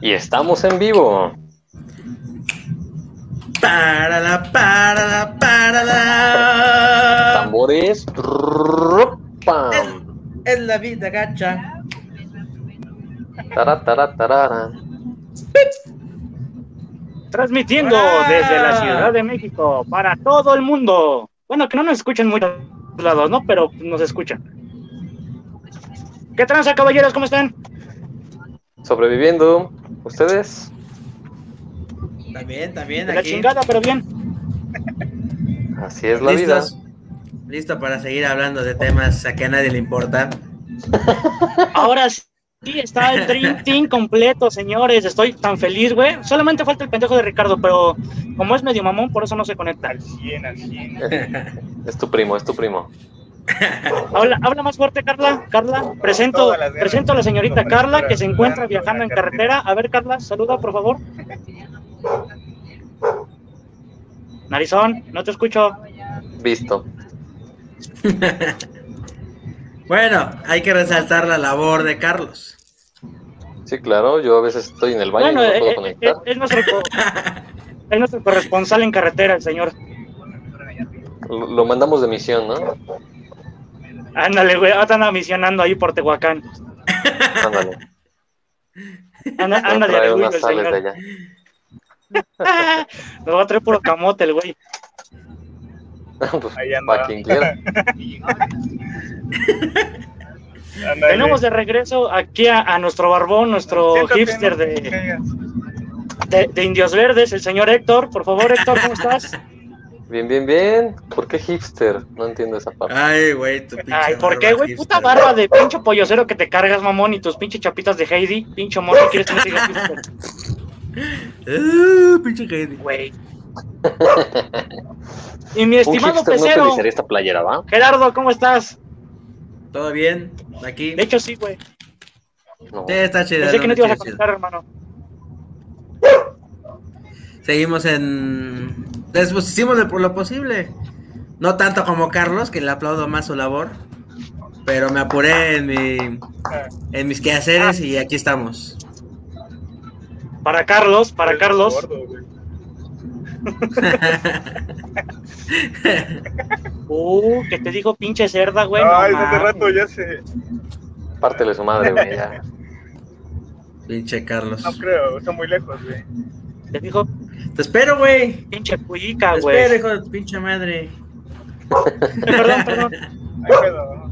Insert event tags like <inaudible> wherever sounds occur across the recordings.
Y estamos en vivo. Para la, para la, para la. Tambores. Es la vida gacha. Transmitiendo desde la Ciudad de México para todo el mundo. Bueno, que no nos escuchan muchos lados, ¿no? Pero nos escuchan. ¿Qué tranza, caballeros? ¿Cómo están? Sobreviviendo. ¿Ustedes? También, también De la aquí. chingada, pero bien. Así es la vida. Listo para seguir hablando de temas a que a nadie le importa. Ahora sí está el Dream <laughs> Team completo, señores. Estoy tan feliz, güey. Solamente falta el pendejo de Ricardo, pero como es medio mamón, por eso no se conecta. Es tu primo, es tu primo. <laughs> Habla, habla más fuerte, Carla. Carla, presento, presento a la señorita Carla que se encuentra viajando en carretera. A ver, Carla, saluda, por favor. Narizón, no te escucho. Visto. <laughs> Bueno, hay que resaltar la labor de Carlos. Sí, claro. Yo a veces estoy en el baño Bueno, y no eh, puedo eh, conectar. eh, es, nuestro, co- <laughs> es nuestro corresponsal en carretera, el señor. Lo lo mandamos de misión, ¿no? Ándale, güey, ahora anda misionando ahí por Tehuacán. Ándale. Anda, orgullo unas el sales de señor. allá. <laughs> Nos va a traer puro camote el güey. <laughs> Pues, Ahí anda. pa' quien quiera. <laughs> Ándale. Tenemos de regreso aquí a, a nuestro barbón, nuestro hipster no de, de, de Indios Verdes, el señor Héctor. Por favor, Héctor, ¿cómo estás? Bien, bien, bien. ¿Por qué hipster? No entiendo esa parte. Ay, güey, tu pinche Ay, ¿por qué, güey? Puta barba de pinche pollocero que te cargas, mamón, y tus pinches chapitas de Heidi. Pinche mono, ¿quieres que me diga hipster? Ah, pinche Heidi. Güey. Y mi estimado no pecero, utilizaría esta playera, ¿va? Gerardo, ¿cómo estás? ¿Todo bien? Aquí. De hecho, sí, güey. No. Sí, está chido. Pensé que no te ibas a conectar, hermano. Seguimos en. Pues, pues, hicimos de por lo posible. No tanto como Carlos, que le aplaudo más su labor. Pero me apuré en, mi, en mis quehaceres y aquí estamos. Para Carlos, para Carlos. <laughs> Uh, que te dijo pinche cerda, güey. no Ay, desde mames. rato ya sé. Pártele su madre, güey. ya. Pinche Carlos. No creo, está muy lejos, güey. Te dijo Te espero, güey. pinche cuyica, Te güey. espero, hijo de tu pinche madre. <laughs> Perdón, perdón.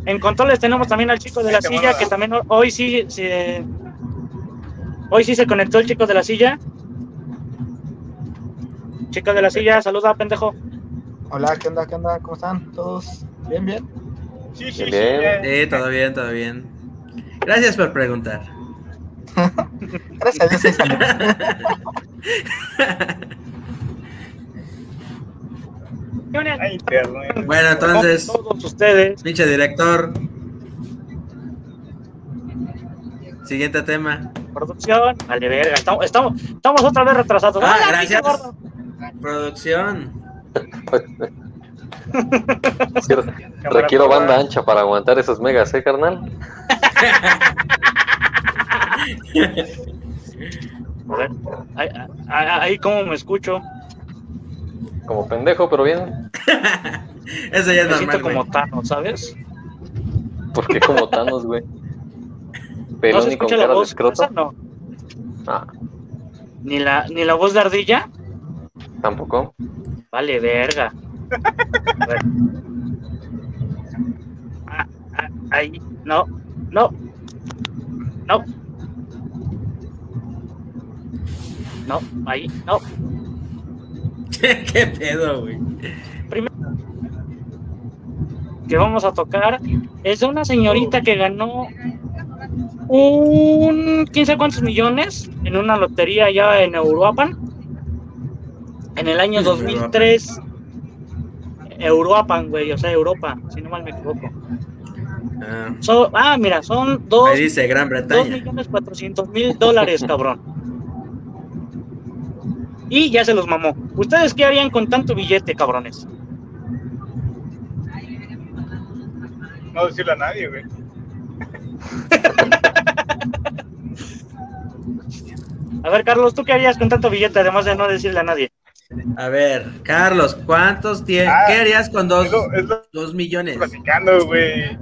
En controles tenemos también al chico de la te silla, que también ho- hoy sí se... Hoy sí se conectó el chico de la silla. Chico de la silla, saluda, pendejo. Hola, ¿qué onda? ¿Qué onda? ¿Cómo están? ¿Todos bien, bien? Sí, sí, sí. Bien. Sí, todo bien, todo bien. Gracias por preguntar. <laughs> Gracias a Dios. Ay, internet. Bueno, entonces, Todos ustedes. pinche director. Siguiente tema. Producción. Vale, verga. Estamos, estamos, estamos otra vez retrasados. Ah, Hola, gracias. Producción. <laughs> Quiero- requiero banda ancha para aguantar esos megas, ¿eh, carnal? <laughs> A ver, ahí, ahí, ahí cómo me escucho. Como pendejo, pero bien. <laughs> Eso ya es Me normal, siento como Thanos, ¿sabes? ¿Por qué como Thanos, güey? <laughs> ¿No Pelón se y con cara de escroto. esa? No. Ah, ¿Ni la, ¿Ni la voz de ardilla? tampoco. Vale, verga. A <laughs> ver. Ah, ah, ahí, no, no, no. No, ahí, no. <laughs> ¿Qué pedo, güey? Primero que vamos a tocar es de una señorita que ganó un 15 cuantos millones en una lotería allá en Euroapan en el año 2003 Euroapan, güey, o sea, Europa, si no mal me equivoco. Ah, So- ah, mira, son dos, dice Gran millones cuatrocientos mil dólares, cabrón. Y ya se los mamó. ¿Ustedes qué harían con tanto billete, cabrones? No decirle a nadie, güey. A ver, Carlos, ¿tú qué harías con tanto billete además de no decirle a nadie? A ver, Carlos, ¿cuántos tienes? Ah, ¿Qué harías con dos, Es lo, es lo que dos millones? estoy platicando, güey.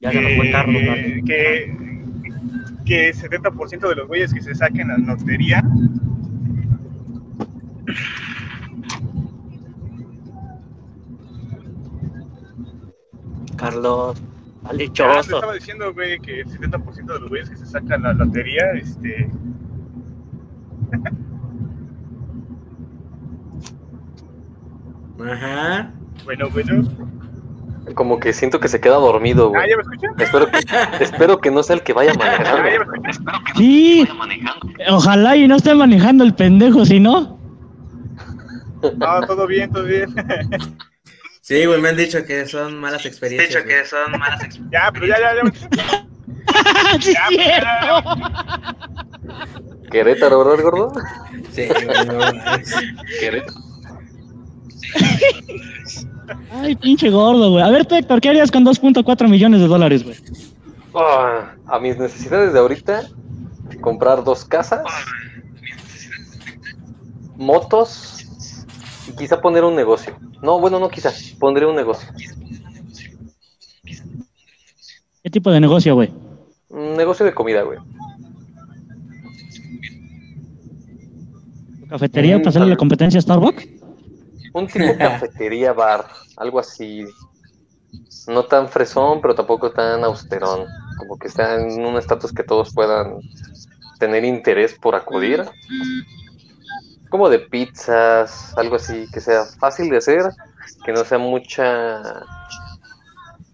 Ya se nos fue Carlos. ¿no? que, que, que 70% de los güeyes que se saquen la lotería Carlos, Ah, te estaba diciendo, güey, que el 70% de los güeyes que se sacan la lotería, este. Ajá. Bueno, bueno. Como que siento que se queda dormido, Ah, güey. ¿ya me escuchan? Espero que, espero que no sea el que vaya manejando. Ah, ¿ya me escuchan? Sí, ojalá y no esté manejando el pendejo, si no. No, todo bien, todo bien. Sí, güey, me han dicho que son malas experiencias. güey. son malas experiencias. <laughs> Ya, pero ya, ya, ya. <laughs> sí, Ya, pero ya, cierto. Querétaro, ¿verdad, gordo? Sí, güey, no. Querétaro. Ay, pinche gordo, güey. A ver, tú, Héctor, ¿qué harías con 2.4 millones de dólares, güey? Ah, a mis necesidades de ahorita, comprar dos casas, motos y quizá poner un negocio. No, bueno, no quizá, pondré un negocio. ¿Qué tipo de negocio, güey? Un negocio de comida, güey. ¿Cafetería Mm, para hacerle la competencia a Starbucks? Un tipo cafetería, bar, algo así. No tan fresón, pero tampoco tan austerón. Como que está en un estatus que todos puedan tener interés por acudir. Como de pizzas, algo así, que sea fácil de hacer, que no sea mucha.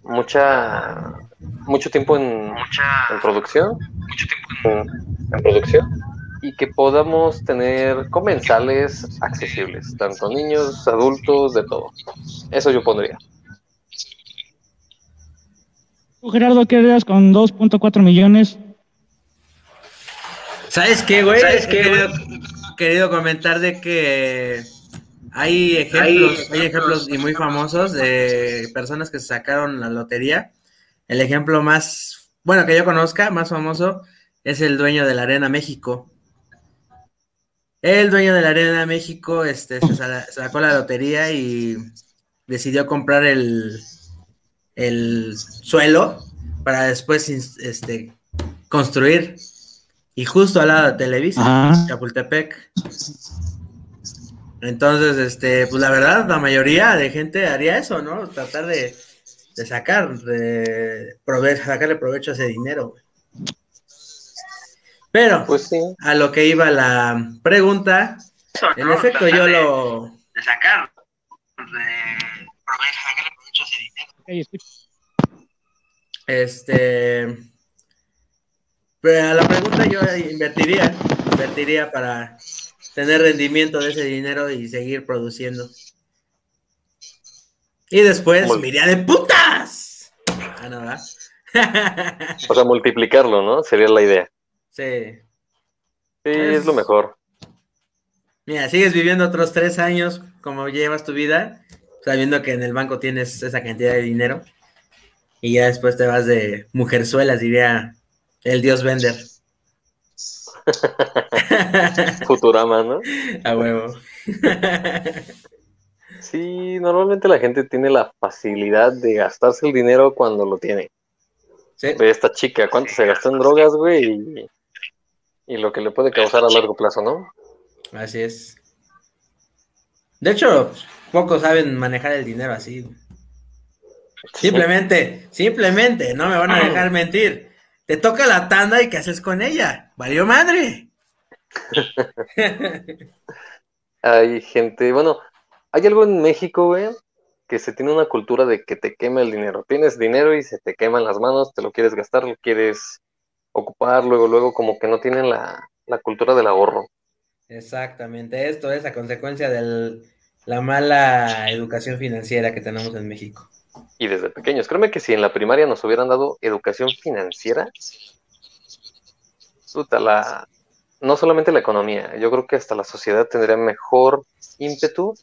mucha. mucho tiempo en, en producción. En, en producción y que podamos tener comensales accesibles, tanto niños, adultos, de todo. Eso yo pondría. ¿Tú, Gerardo, qué harías con 2.4 millones? ¿Sabes qué, güey? ¿Sabes He qué, querido, querido comentar de que hay ejemplos, hay ejemplos y muy famosos de personas que se sacaron la lotería. El ejemplo más, bueno, que yo conozca, más famoso, es el dueño de la Arena México. El dueño de la Arena México este, se sa- sacó la lotería y decidió comprar el, el suelo para después este, construir. Y justo al lado de Televisa. Chapultepec. Entonces, este, pues la verdad, la mayoría de gente haría eso, ¿no? Tratar de, de sacar, de prove- sacarle provecho a ese dinero. güey. Pero, Pues sí. a lo que iba la pregunta, en efecto yo lo, De sacar. De sacarle provecho a ese dinero. Este. Pero a la pregunta yo invertiría. Invertiría para tener rendimiento de ese dinero y seguir produciendo. Y después Muy- me iría de putas. Ah, no, ¿verdad? O sea, multiplicarlo, ¿no? Sería la idea. Sí. Sí, Es- es lo mejor. Mira, sigues viviendo otros tres años como llevas tu vida, sabiendo que en el banco tienes esa cantidad de dinero. Y ya después te vas de mujerzuelas, diría el dios vender. <laughs> Futurama, ¿no? <laughs> A huevo. <laughs> Sí, normalmente la gente tiene la facilidad de gastarse el dinero cuando lo tiene. Sí. Esta chica, ¿cuánto se gastó en drogas, güey? Y, lo que le puede causar a largo plazo, ¿no? Así es. De hecho, pocos saben manejar el dinero así. Simplemente, simplemente, no me van a dejar <clears throat> mentir. Te toca la tanda y ¿qué haces con ella? ¡Valió madre! <laughs> Hay gente, bueno, hay algo en México, güey, que se tiene una cultura de que te quema el dinero. Tienes dinero y se te queman las manos, te lo quieres gastar, lo quieres ocupar, luego, luego, como que no tienen la, la cultura del ahorro. Exactamente, esto es a consecuencia de la mala educación financiera que tenemos en México. Y desde pequeños. Créeme que si en la primaria nos hubieran dado educación financiera, puta, la, no solamente la economía, yo creo que hasta la sociedad tendría mejor ímpetu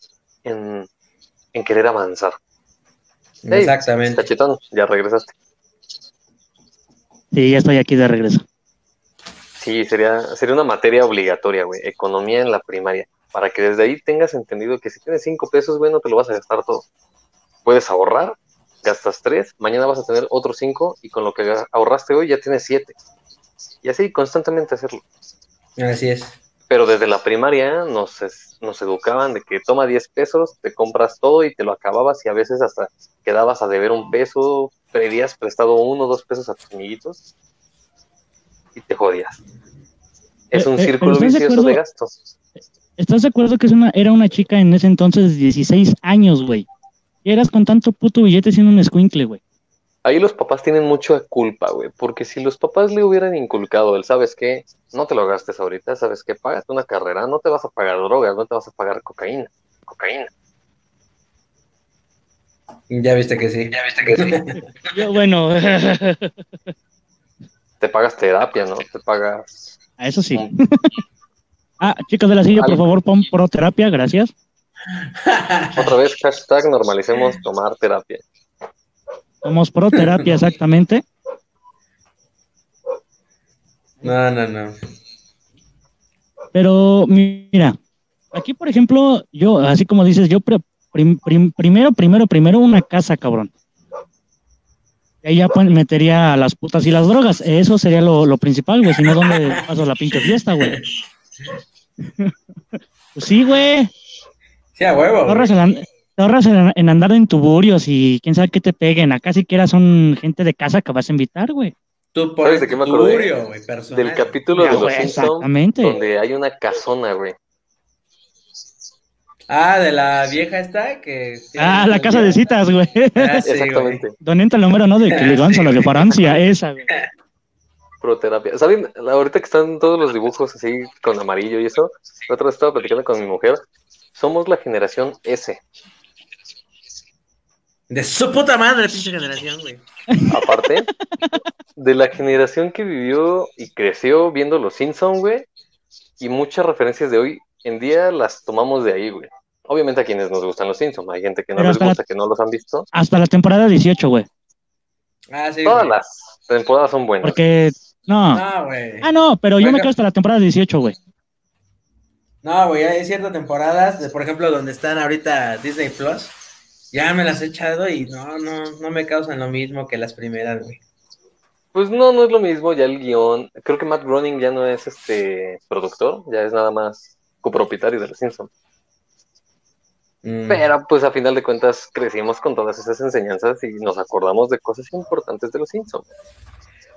en, en querer avanzar. Hey, Exactamente. Cachetón, ya regresaste. Sí, ya estoy aquí de regreso. Sí, sería, sería una materia obligatoria, güey. Economía en la primaria. Para que desde ahí tengas entendido que si tienes cinco pesos, güey, no te lo vas a gastar todo. Puedes ahorrar, gastas tres, mañana vas a tener otros cinco y con lo que ahorraste hoy ya tienes siete. Y así constantemente hacerlo. Así es. Pero desde la primaria nos, es- nos educaban de que toma 10 pesos, te compras todo y te lo acababas y a veces hasta quedabas a deber un peso, pedías prestado uno o dos pesos a tus amiguitos y te jodías. Es Eh, un eh, círculo pero ¿estás de vicioso de acuerdo? gasto. ¿Estás de acuerdo que es una, era una chica en ese entonces de 16 años, güey? Y eras con tanto puto billete siendo un escuincle, güey. Ahí los papás tienen mucha culpa, güey, porque si los papás le hubieran inculcado el, ¿sabes qué? No te lo gastes ahorita, ¿sabes qué? Págate una carrera, no te vas a pagar drogas, no te vas a pagar cocaína. Cocaína. Ya viste que sí. Ya viste que sí. <laughs> Yo, bueno, <laughs> Te pagas terapia, ¿no? Te pagas... eso sí. <laughs> Ah, chicos de la silla, por favor, pon proterapia, gracias. Otra vez, hashtag normalicemos tomar terapia. Somos proterapia, exactamente. No, no, no. Pero mira, aquí por ejemplo, yo, así como dices, yo pre- prim- prim- primero, primero, primero una casa, cabrón. Y ahí ya pues, metería a las putas y las drogas. Eso sería lo, lo principal, güey. Si no, ¿dónde paso la pinche fiesta, güey? <laughs> Pues sí, güey. Sí, a huevo. Te güey. ahorras, en, en, en andar en tuburios y quién sabe qué te peguen. Acá siquiera son gente de casa que vas a invitar, güey. Tú por ¿Sabes de qué me acordé? tuburio, güey, personal. Del capítulo Ya, de los Simpsons, exactamente. donde hay una casona, güey. Ah, de la vieja esta que... Ah, la casa de citas, güey. Ah, sí, güey. Exactamente. Don entra el número, ¿no? De que elegancia, la de Francia, esa, güey. <laughs> Proterapia. ¿Saben? Ahorita que están todos los dibujos así con amarillo y eso, la otra vez estaba platicando con mi mujer. Somos la generación S. De Su puta madre, pinche generación, güey. Aparte de la generación que vivió y creció viendo los Simpsons, güey. Y muchas referencias de hoy en día las tomamos de ahí, güey. Obviamente a quienes nos gustan los Simpsons. Hay gente que no Pero les la- gusta, que no los han visto. Hasta la temporada 18, güey. Ah, sí, Todas güey. las temporadas son buenas. Porque, no. No, güey. Ah, no, pero yo me quedo hasta la temporada 18, güey. No, güey, hay ciertas temporadas, de, por ejemplo, donde están ahorita Disney Plus, ya me las he echado y no, no, no me causan lo mismo que las primeras, güey. Pues no, no es lo mismo, ya el guion, creo que Matt Groening ya no es este productor, ya es nada más copropietario de los Simpsons. Mm. Pero pues a final de cuentas crecimos con todas esas enseñanzas y nos acordamos de cosas importantes de los Simpsons.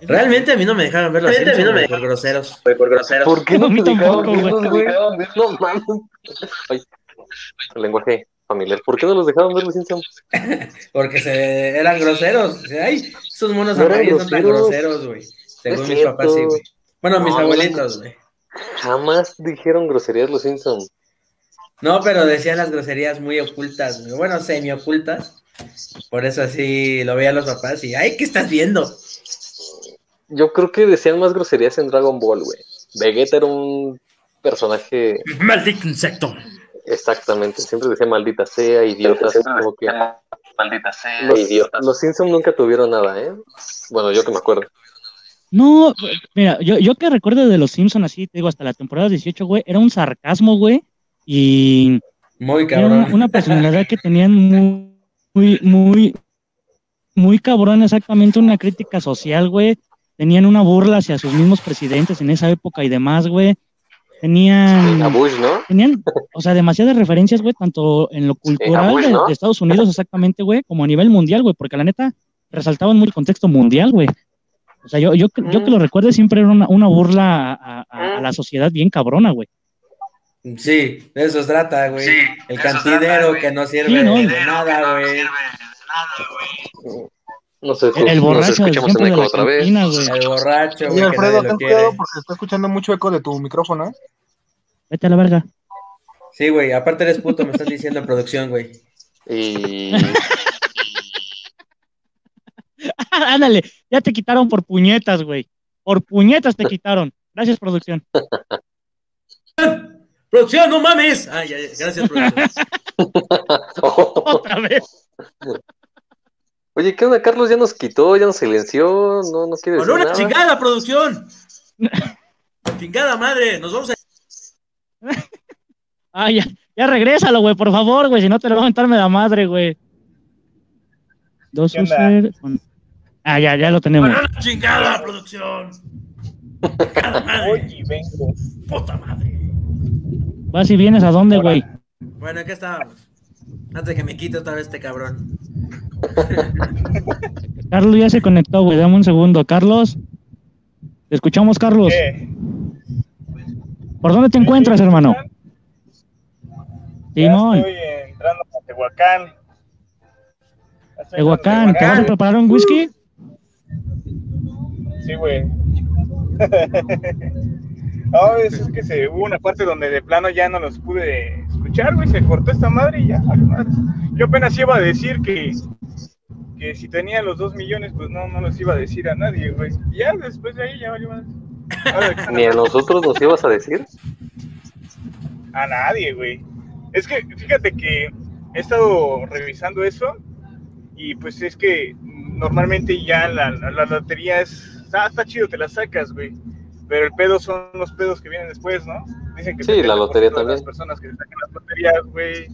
Realmente a mí no me dejaron ver los Realmente a mí Simpsons, no me por groseros. Fue por grosero. ¿Por qué no mí te dejaron tampoco, verlos, güey? No mames. Ay, el lenguaje familiar. ¿Por qué no los dejaron ver los Simpsons? <laughs> Porque se, eran groseros. Ay, esos monos amarillos son tan groseros. groseros, güey. Según mis papás, sí, güey. Bueno, mis abuelitos, güey. Jamás dijeron groserías los Simpsons. No, pero decían las groserías muy ocultas. Bueno, semi ocultas. Por eso así lo veían los papás y, ay, ¿qué estás viendo? Yo creo que decían más groserías en Dragon Ball, güey. Vegeta era un personaje Maldito insecto. exactamente, siempre decía maldita sea, idiotas, como que Maldita sea, los, idiotas. los Simpsons nunca tuvieron nada, ¿eh? Bueno, yo que me acuerdo. No, mira, yo, yo que recuerdo de los Simpsons así, te digo, hasta la temporada 18, güey, era un sarcasmo, güey, y Muy era una, cabrón. una personalidad que tenían muy, muy, muy, muy cabrón, exactamente una crítica social, güey. Tenían una burla hacia sus mismos presidentes en esa época y demás, güey. Tenían, A Bush, ¿no? tenían, o sea, demasiadas referencias, güey, tanto en lo cultural Bush, de, ¿no? de Estados Unidos, exactamente, güey, como a nivel mundial, güey, porque la neta resaltaban mucho el contexto mundial, güey. O sea, yo, yo, yo que lo recuerde siempre era una, una burla a, a- a la sociedad bien cabrona, güey. Sí, de eso se trata, güey. Sí, el trata, güey. que no sirve Sí, ¿no? de nada, no güey. sirve de nada, güey. No sé, El, borracho escuchamos en eco otra vez. cantina, güey. El borracho, güey, que Alfredo, ten cuidado porque se está escuchando mucho eco de tu micrófono, ¿eh? Vete a la verga. Sí, güey, aparte eres puto, me están diciendo en producción, güey. Y <laughs> <laughs> Ándale, ya te quitaron por puñetas, güey. Por puñetas te quitaron. Gracias, producción. <laughs> ¡Producción, no mames! Ah, ya, ya, gracias, producción. <laughs> Otra vez. Oye, ¿qué onda? Carlos ya nos quitó, ya nos silenció, no, no quiere Con decir una nada. chingada producción. chingada madre, nos vamos a. Ah, ya, ya regrésalo, güey, por favor, güey, si no te lo voy a mentarme la madre, güey. Dos user con- Ah, ya, ya lo tenemos. Con una chingada producción. Oye, vengo. puta madre. Vas y vienes a dónde, güey. Bueno, ¿qué estábamos? Antes de que me quite otra vez este cabrón. <laughs> Carlos ya se conectó, güey. Dame un segundo. Carlos. Te escuchamos, Carlos. ¿Qué? ¿Por dónde te encuentras, hermano? Ya Simón, estoy entrando a Tehuacán. Tehuacán, ¿te vas a preparar un whisky? Sí, güey. <laughs> no, es, es que se, hubo una parte donde de plano ya no los pude escuchar, güey. Se cortó esta madre y ya. Yo apenas iba a decir que, que si tenía los dos millones, pues no, no los iba a decir a nadie, güey. Ya después de ahí ya valió ¿qué Ni a nosotros nos ibas a decir. A nadie, güey. Es que, fíjate que he estado revisando eso y pues es que normalmente ya la, la, la lotería es... Ah, está chido, te la sacas, güey. Pero el pedo son los pedos que vienen después, ¿no? Dicen que Sí, la 70% lotería también. Las personas que se sacan las loterías, güey,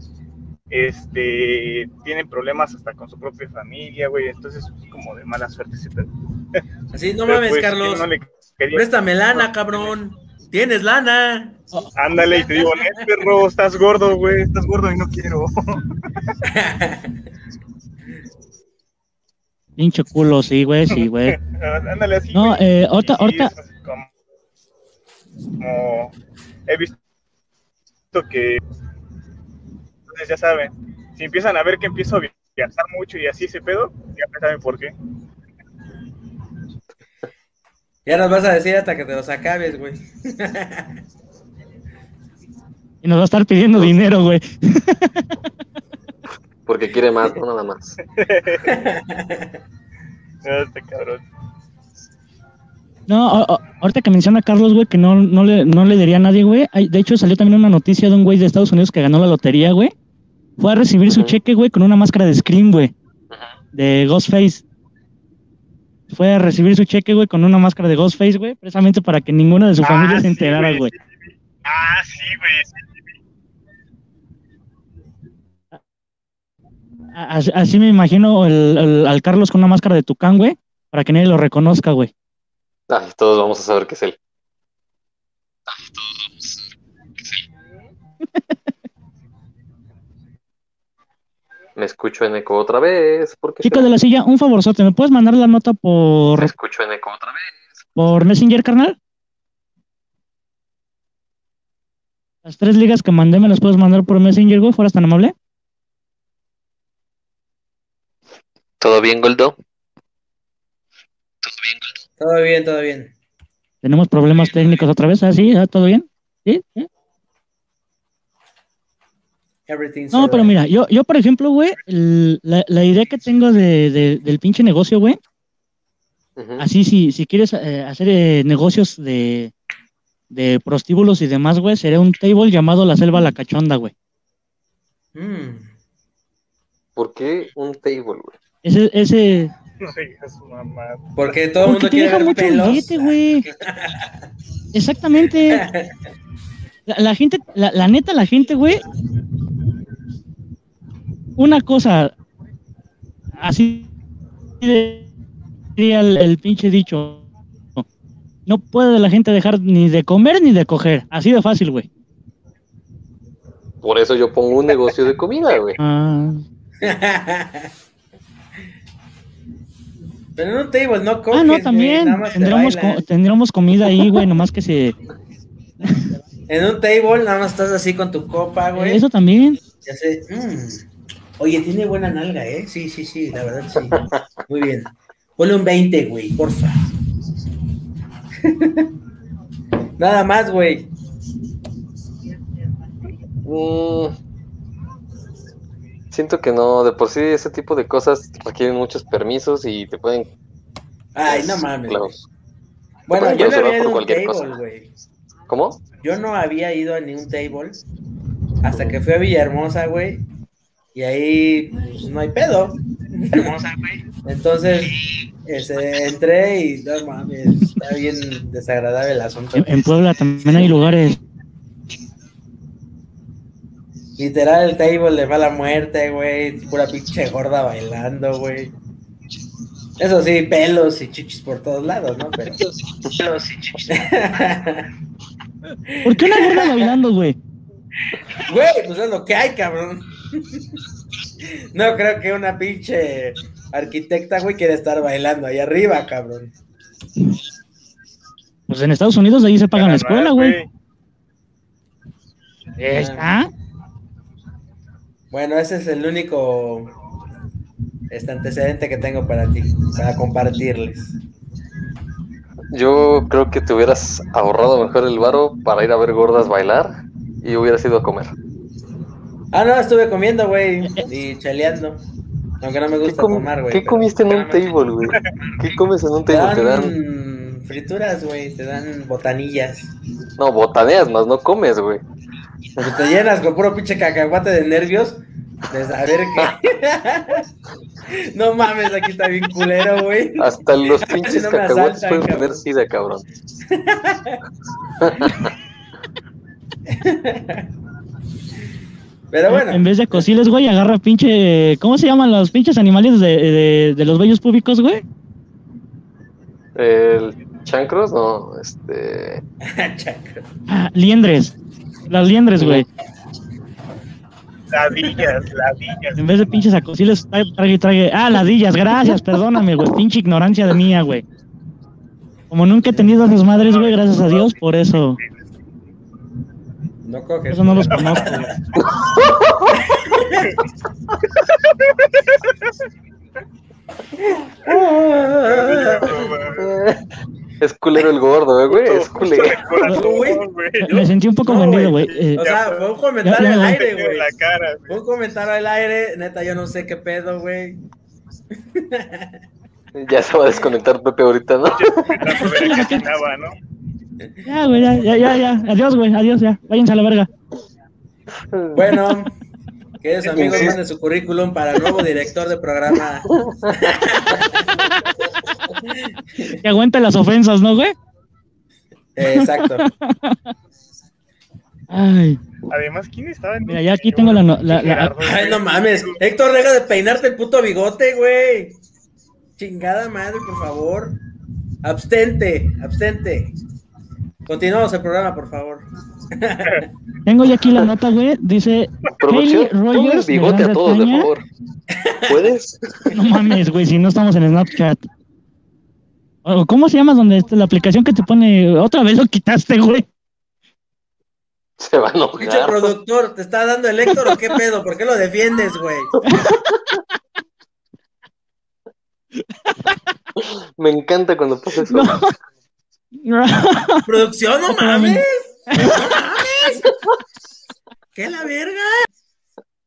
este, tienen problemas hasta con su propia familia, güey. Entonces es como de mala suerte ese pedo. <laughs> Así, no Pero, mames, pues, Carlos. ¿quién no le quería- Préstame lana, cabrón. Tienes lana. Ándale y te digo, "Net, perro, estás gordo, güey, estás gordo y no quiero. <laughs> Pinche culo, sí, güey, sí, güey. <laughs> Ándale así. No, eh, ahorita, ahorita, como, como he visto que, entonces ya saben, si empiezan a ver que empiezo a viajar mucho y así ese pedo, ya saben por qué. Ya nos vas a decir hasta que te los acabes, güey. y nos va a estar pidiendo <laughs> dinero, güey. <laughs> Porque quiere más, no nada más. <laughs> No, este cabrón. No, a- a- ahorita que menciona Carlos, güey, que no, no, le, no le daría a nadie, güey. De hecho, salió también una noticia de un güey de Estados Unidos que ganó la lotería, güey. Fue a recibir su cheque, güey, con una máscara de Scream, güey. De Ghostface. Fue a recibir su cheque, güey, con una máscara de Ghostface, güey, precisamente para que ninguna de su Ah, familia se enterara, güey, güey. Ah, sí, güey. Así, me imagino el- el- al Carlos con una máscara de Tucán, güey, para que nadie lo reconozca, güey. Ay, todos vamos a saber que es él. <laughs> Me escucho en eco otra vez. ¿Por qué Chicos de la silla, un favorzote, ¿me puedes mandar la nota por, Me escucho en eco otra vez. por Messenger, carnal? Las tres ligas que mandé me las puedes mandar por Messenger, güey, fueras tan amable. ¿Todo bien, Goldo? Todo bien, todo bien. Tenemos problemas técnicos otra vez, ¿ah? ¿Sí? ¿Ah? ¿Todo bien? ¿Sí? No, pero mira, yo, yo por ejemplo, güey, la, la idea que tengo de, de- del pinche negocio, güey, así si, si quieres eh, hacer eh, negocios de, de prostíbulos y demás, güey, sería un table llamado La Selva La Cachonda, güey. Mm. ¿Por qué un table, güey? Ese, ese, <laughs> No digas su mamá. Porque todo el mundo te quiere deja ver mucho pelos. billete, güey. <laughs> Exactamente. La, la gente, la, la neta, la gente, güey. Una cosa, así diría el, el pinche dicho. No puede la gente dejar ni de comer ni de coger. Así de fácil, güey. Por eso yo pongo un negocio de comida, güey. Ah, <laughs> Pero en un table no coges, ah, no, también. te Tendremos, co- tendremos comida ahí, güey. Nomás que se. En un table nada más estás así con tu copa, güey. Eso también. Ya sé. mm. Oye, tiene buena nalga, ¿eh? Sí, sí, sí, la verdad sí. Muy bien. Ponle un 20, güey, porfa. <laughs> Nada más, güey. Mm, siento que no, de por sí ese tipo de cosas requieren muchos permisos y te pueden... Ay, no mames. güey. Clavos. Bueno, yo no había ido a un table, cosa. güey. ¿Cómo? Yo no había ido a ningún table hasta que fui a Villahermosa, güey. Y ahí, pues, no hay pedo. Hermosa, güey. Entonces, este, entré y no mames, está bien desagradable el asunto. En, en Puebla también hay lugares. Literal, el table le va la muerte, güey. Pura pinche gorda bailando, güey. Eso sí, pelos y chichis por todos lados, ¿no? Pero... <laughs> ¿Por qué una gorda bailando, güey? Güey, pues es lo que hay, cabrón. No creo que una pinche arquitecta, güey, quiera estar bailando ahí arriba, cabrón. Pues en Estados Unidos ahí se pagan la escuela, güey. ¿Está? Bueno, ese es el único este antecedente que tengo para ti, para compartirles. Yo creo que te hubieras ahorrado mejor el varo para ir a ver gordas bailar y hubieras ido a comer. Ah, no, estuve comiendo, güey, y chaleando. Aunque no me ¿Qué, gusta tomar, güey. ¿qué pero- comiste en un table, güey? ¿Qué comes en un Te table? Te dan... dan frituras, güey, te dan botanillas. No, botaneas más, no comes, güey. Pues te llenas con puro pinche cacahuate de nervios de saber que. <laughs> no mames, aquí está bien culero, güey. Hasta los pinches No cacahuates asaltan, pueden tener sida, cabrón. <laughs> Pero bueno, En vez de cociles, güey, agarra pinche. ¿Cómo se llaman los pinches animales de, de, de los vellos públicos, güey? El chancros, no, este... <laughs> Chaco. Ah, liendres. Las liendres, güey. Ladillas, ladillas. En vez de pinches acosiles, trague, trague, trague. Ah, ladillas, gracias, perdóname, güey. Pinche ignorancia de mía, güey. Como nunca he tenido esas madres, güey, gracias a Dios, por eso. no coges. eso no los conozco, güey. <laughs> Es culero el gordo, eh, güey, es culero. el. <laughs> Me sentí un poco No, vendido, güey. Eh, O sea, fue un comentario al aire, En güey. la cara, güey. Fue un comentario al aire, neta, yo no sé qué pedo, güey. <laughs> Ya se va a desconectar Pepe ahorita, ¿no? <laughs> La primera que atinaba, ¿no? ya, güey, ya, ya, ya, ya. Adiós, güey, adiós, ya. Váyanse a la verga. Bueno, que sus amigos manden su currículum para nuevo director de programa. <laughs> Que aguante las ofensas, ¿no, güey? Exacto. <laughs> Ay, Además, ¿quién estaba en Mira, ya aquí tengo la no- la- Ay, no mames. Héctor, deja de peinarte el puto bigote, güey. Chingada madre, por favor. Abstente, abstente. Continuamos el programa, por favor. <laughs> tengo ya aquí la nota, güey. Dice Producción, Rogers de bigote a todos, de Bretaña. favor. ¿Puedes? No mames, güey, si no estamos en Snapchat. ¿Cómo se llama donde está la aplicación que te pone otra vez lo quitaste, güey? Se va a enojar. productor, ¿te está dando el Héctor o qué pedo? ¿Por qué lo defiendes, güey? <laughs> Me encanta cuando pasa eso. No. <laughs> Producción, no mames. No mames. ¿Qué la verga?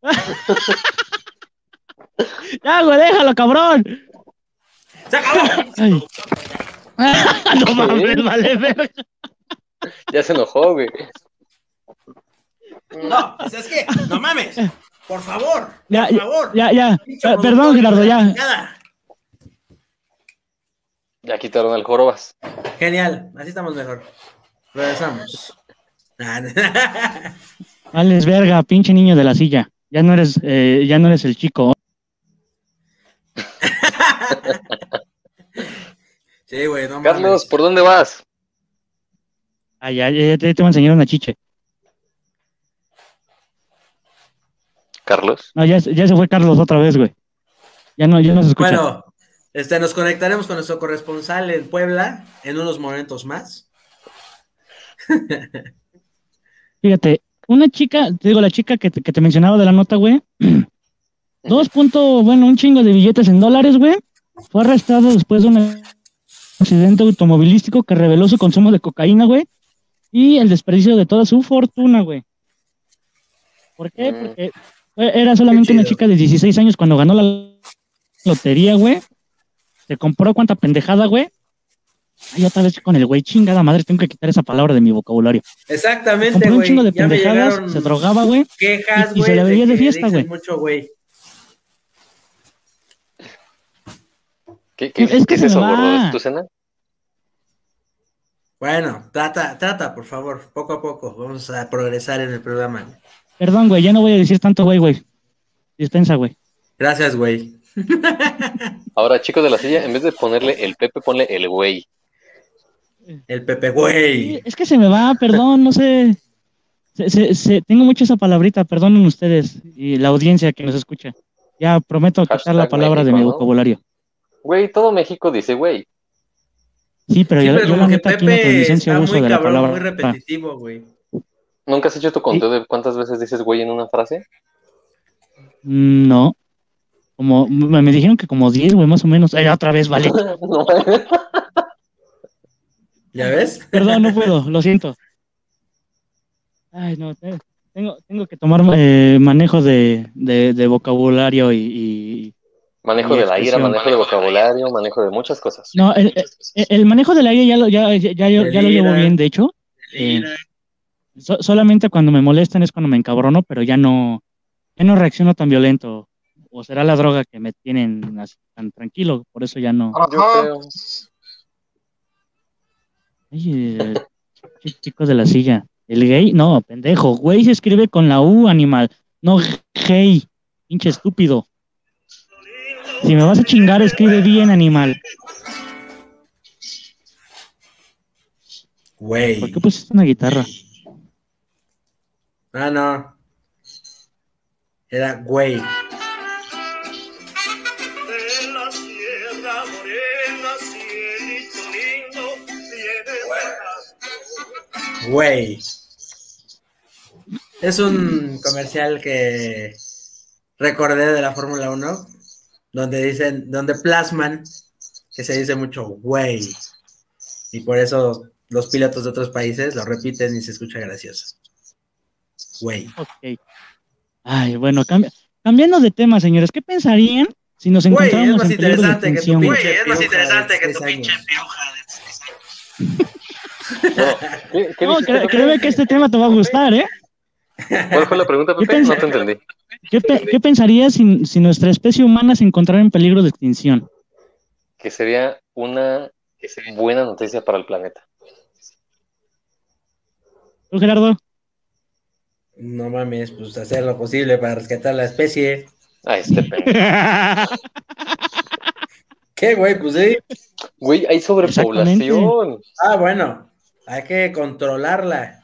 <laughs> ya, güey, déjalo, cabrón. ¡Se acabó! Ay. <laughs> no mames, vale, verga. Ya se enojó, güey. No, pues es que, no mames. Por favor, Ya, por favor. ya, ya. Eh, Perdón, Gerardo, ya. Nada. Ya quitaron al jorobas. Genial, así estamos mejor. Regresamos. <laughs> Vales, verga, pinche niño de la silla. Ya no eres, eh, ya no eres el chico. <laughs> Sí, güey, no Carlos, mames. ¿por dónde vas? Ah, ya, ya, ya te, te voy a enseñar una chiche. Carlos. No, ya, ya se fue Carlos otra vez, güey. Ya no, ya no se escucha. Bueno, este, nos conectaremos con nuestro corresponsal en Puebla en unos momentos más. <laughs> Fíjate, una chica, te digo, la chica que te, que te mencionaba de la nota, güey. <clears throat> Dos puntos, bueno, un chingo de billetes en dólares, güey. Fue arrestada después de un accidente automovilístico que reveló su consumo de cocaína, güey. Y el desperdicio de toda su fortuna, güey. ¿Por qué? Mm. Porque era solamente una chica de 16 años cuando ganó la lotería, güey. Se compró cuánta pendejada, güey. Ay, otra vez con el güey, chingada madre, tengo que quitar esa palabra de mi vocabulario. Exactamente, Compró un güey. chingo de Ya pendejadas, se drogaba, güey. quejas, y- y güey. se la veía de fiesta, güey. mucho, güey. ¿Qué, qué, Es que qué es se me eso, va. gordo? ¿Es tu cena? Bueno, trata, trata, por favor, poco a poco. Vamos a progresar en el programa. Perdón, güey, ya no voy a decir tanto, güey, güey. Dispensa, güey. Gracias, güey. <laughs> Ahora, chicos de la silla, en vez de ponerle el Pepe, ponle el güey. El Pepe, güey. Es que se me va, perdón, no sé. Se- se- se- tengo mucho esa palabrita, perdonen ustedes y la audiencia que nos escucha. Ya prometo quitar la palabra de mi vocabulario. Güey, todo México dice güey. Sí, pero Sí, yo, pero yo la como que neta aquí no Pepe licencia está uso muy de la cabrón, palabra. muy repetitivo, güey. ¿Nunca has hecho tu conteo de cuántas veces dices güey en una frase? No. Como, me, me dijeron que como 10, güey, más o menos. Ay, otra vez, vale. <laughs> No. ¿Ya ves? Perdón, no puedo, lo siento. Ay, no, te- tengo, tengo que tomar eh, manejo de, de, de vocabulario y, y- Manejo de la ira, manejo de vocabulario, manejo de muchas cosas. No, el, el- el manejo del aire ya lo, ya, ya, ya, ya lo llevo Ira. bien, de hecho. Eh, so- solamente cuando me molestan es cuando me encabrono, pero ya no, ya no reacciono tan violento. O será la droga que me tienen así tan tranquilo, por eso ya no. Ay, eh, de la silla. ¿El gay? No, pendejo. Güey se escribe con la U, animal. No gay. Pinche estúpido. Si me vas a chingar, escribe bien, animal. Güey. ¿Por qué pusiste una guitarra? Ah, no. Era güey. Güey. Es un comercial que recordé de la Fórmula 1, donde dicen, donde plasman que se dice mucho güey. Y por eso los pilotos de otros países lo repiten y se escucha gracioso. Güey. Ok. Ay, bueno, cambia- cambiando de tema, señores, ¿qué pensarían si nos Güey, es encontráramos más en peligro de interesante que tu extinción? güey? pinche Güey, es más interesante que tu pinche pioja de <laughs> No, créeme que este tema te va a gustar, ¿eh? ¿Cuál fue la pregunta, Pepe? No te entendí. ¿Qué, pe- qué pensarías si, si nuestra especie humana se encontrara en peligro de extinción? Que sería una buena noticia para el planeta. ¿Tú, Gerardo? No mames, pues hacer lo posible para rescatar la especie. Ah, este pendejo. <laughs> ¿Qué, güey? Pues sí. Güey, hay sobrepoblación. Ah, bueno, hay que controlarla.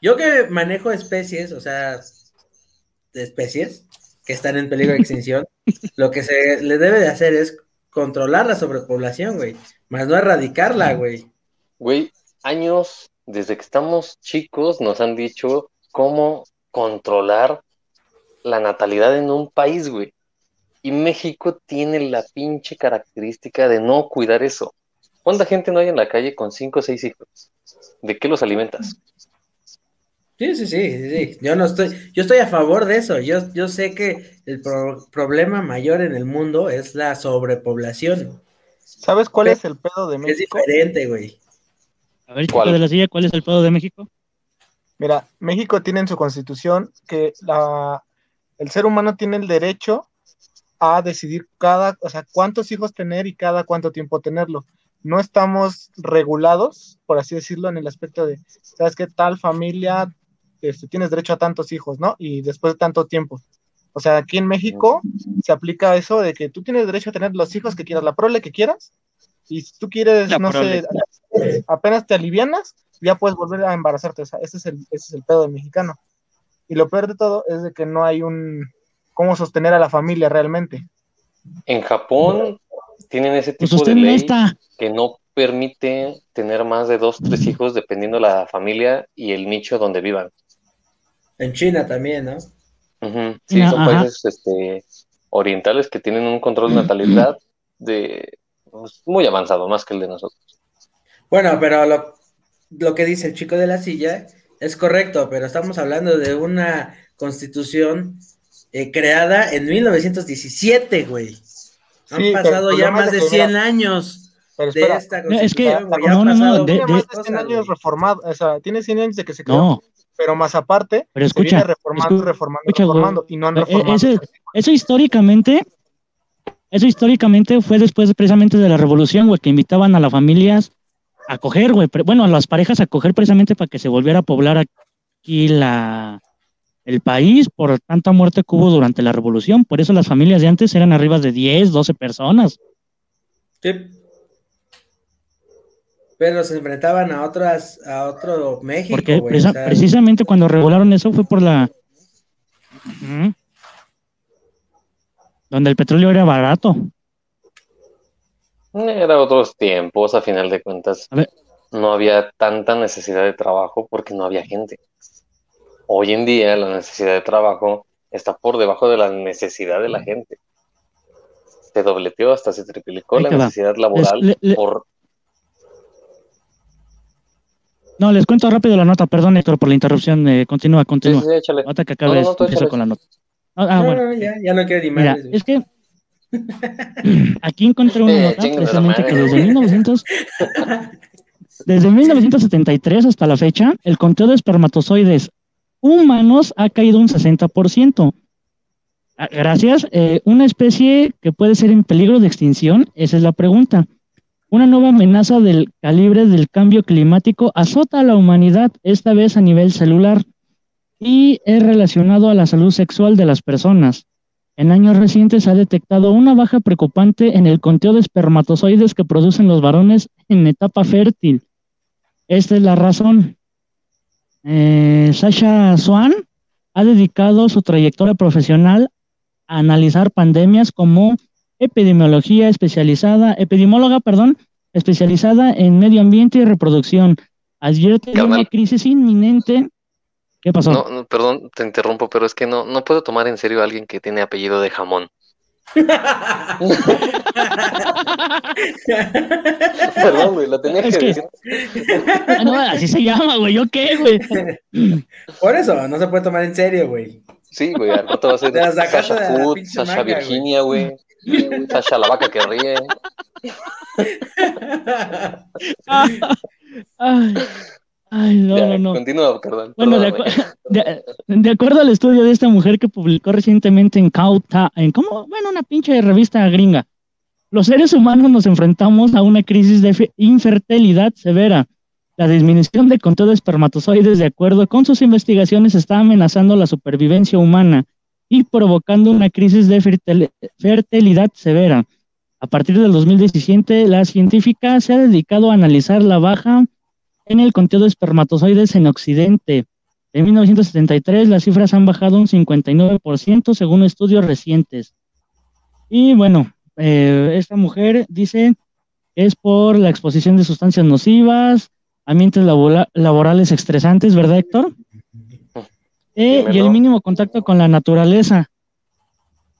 Yo que manejo especies, o sea, de especies que están en peligro de extinción, lo que se le debe de hacer es controlar la sobrepoblación, güey, más no erradicarla, güey. Güey, años desde que estamos chicos nos han dicho cómo controlar la natalidad en un país, güey. Y México tiene la pinche característica de no cuidar eso. ¿Cuánta gente no hay en la calle con cinco o seis hijos? ¿De qué los alimentas? Sí, sí, sí, sí, sí. Yo no estoy, yo estoy a favor de eso. Yo, yo sé que el pro- problema mayor en el mundo es la sobrepoblación. ¿Sabes cuál es el pedo de Es México? diferente, güey. A ver, chico ¿Cuál? de la silla, ¿cuál es el pedo de México? Mira, México tiene en su constitución que la, el ser humano tiene el derecho a decidir cada, o sea, cuántos hijos tener y cada cuánto tiempo tenerlo. No estamos regulados, por así decirlo, en el aspecto de, sabes que tal familia este, tienes derecho a tantos hijos, ¿no? Y después de tanto tiempo. O sea, aquí en México se aplica eso de que tú tienes derecho a tener los hijos que quieras, la prole que quieras, y si tú quieres, La no prole. sé, apenas te alivianas, ya puedes volver a embarazarte. O sea, ese es el, ese es el pedo del mexicano. Y lo peor de todo es de que no hay un cómo sostener a la familia realmente. En Japón tienen ese Pues tipo de ley que no permite tener más de dos, tres hijos dependiendo la familia y el nicho donde vivan. En China también, ¿no? Sí, son ajá. países este, orientales que tienen un control de natalidad de pues, muy avanzado, más que el de nosotros. Bueno, pero lo, lo que dice el chico de la silla es correcto, pero estamos hablando de una constitución eh, creada en 1917, güey. Han Sí, pasado ya más de de que, 100 mira, años Pero de esta No, es que- constitución, no, no, no, de- más de 100 cosas, años reformado, o sea, tiene 100 años de que se creó, No, pero más aparte, pero se viene escucha. reformando, escu- reformando, escucha, y no han Eh, eh, reformado. Eso históricamente Eso históricamente fue después precisamente de la revolución, güey, que invitaban a las familias a coger, güey, bueno, a las parejas a coger precisamente para que se volviera a poblar aquí la, el país por tanta muerte que hubo durante la revolución. Por eso las familias de antes eran arriba de 10, 12 personas. Sí. Pero se enfrentaban a otras, a otro México, Porque güey. presa- o sea, precisamente cuando regularon eso fue por la... Donde el petróleo era barato. Era otros tiempos, a final de cuentas. A ver. No había tanta necesidad de trabajo porque no había gente. Hoy en día la necesidad de trabajo está por debajo de la necesidad de la gente. Se dobleteó hasta se triplicó la va. necesidad laboral le- le- por No, les cuento rápido la nota, perdón Héctor por la interrupción. eh, continúa, Sí, continúa. sí, échale. Ahorita que No, acabes, no, empiezo échale. con la nota. Ah, ah, no, bueno. no, ya, ya no quiero ni Mira, es que <laughs> aquí encontré una Eh, nota precisamente que desde 1900, <laughs> desde 1973 hasta la fecha, el conteo de espermatozoides humanos ha caído un 60%. Ah, Gracias. Eh, una especie que puede ser en peligro de extinción, esa es la pregunta. Una nueva amenaza del calibre del cambio climático azota a la humanidad, esta vez a nivel celular, y es relacionado a la salud sexual de las personas. En años recientes se ha detectado una baja preocupante en el conteo de espermatozoides que producen los varones en etapa fértil. Esta es la razón. Eh, Sasha Swan ha dedicado su trayectoria profesional a analizar pandemias como epidemiología especializada, epidemióloga, perdón, especializada en medio ambiente y reproducción. Advierte de una crisis inminente. ¿Qué pasó? No, no, perdón, te interrumpo, pero es que no, no puedo tomar en serio a alguien que tiene apellido de jamón. <laughs> Perdón, güey, lo tenía que, Es que- decir. Ah, no, así se llama, güey. ¿Yo qué, güey? Por eso, no se puede tomar en serio, güey. Sí, güey, al rato va a ser Sasha Food, Sasha. Virginia, güey. Sasha la vaca que ríe. Ay, ay, no, Ya, no. Continúa, perdón. Bueno, de, acu- de- de acuerdo al estudio de esta mujer que publicó recientemente en Cauta, en como, bueno, una pinche revista gringa, los seres humanos nos enfrentamos a una crisis de fe- infertilidad severa. La disminución de conteo de espermatozoides, de acuerdo con sus investigaciones, está amenazando la supervivencia humana y provocando una crisis de fertil- fertilidad severa. A partir del 2017, la científica se ha dedicado a analizar la baja en el conteo de espermatozoides en Occidente. En 1973 las cifras han bajado un 59% según estudios recientes. Y bueno, eh, esta mujer dice es por la exposición de sustancias nocivas, ambientes labora- laborales estresantes, ¿verdad, Héctor? Eh, y el mínimo contacto con la naturaleza.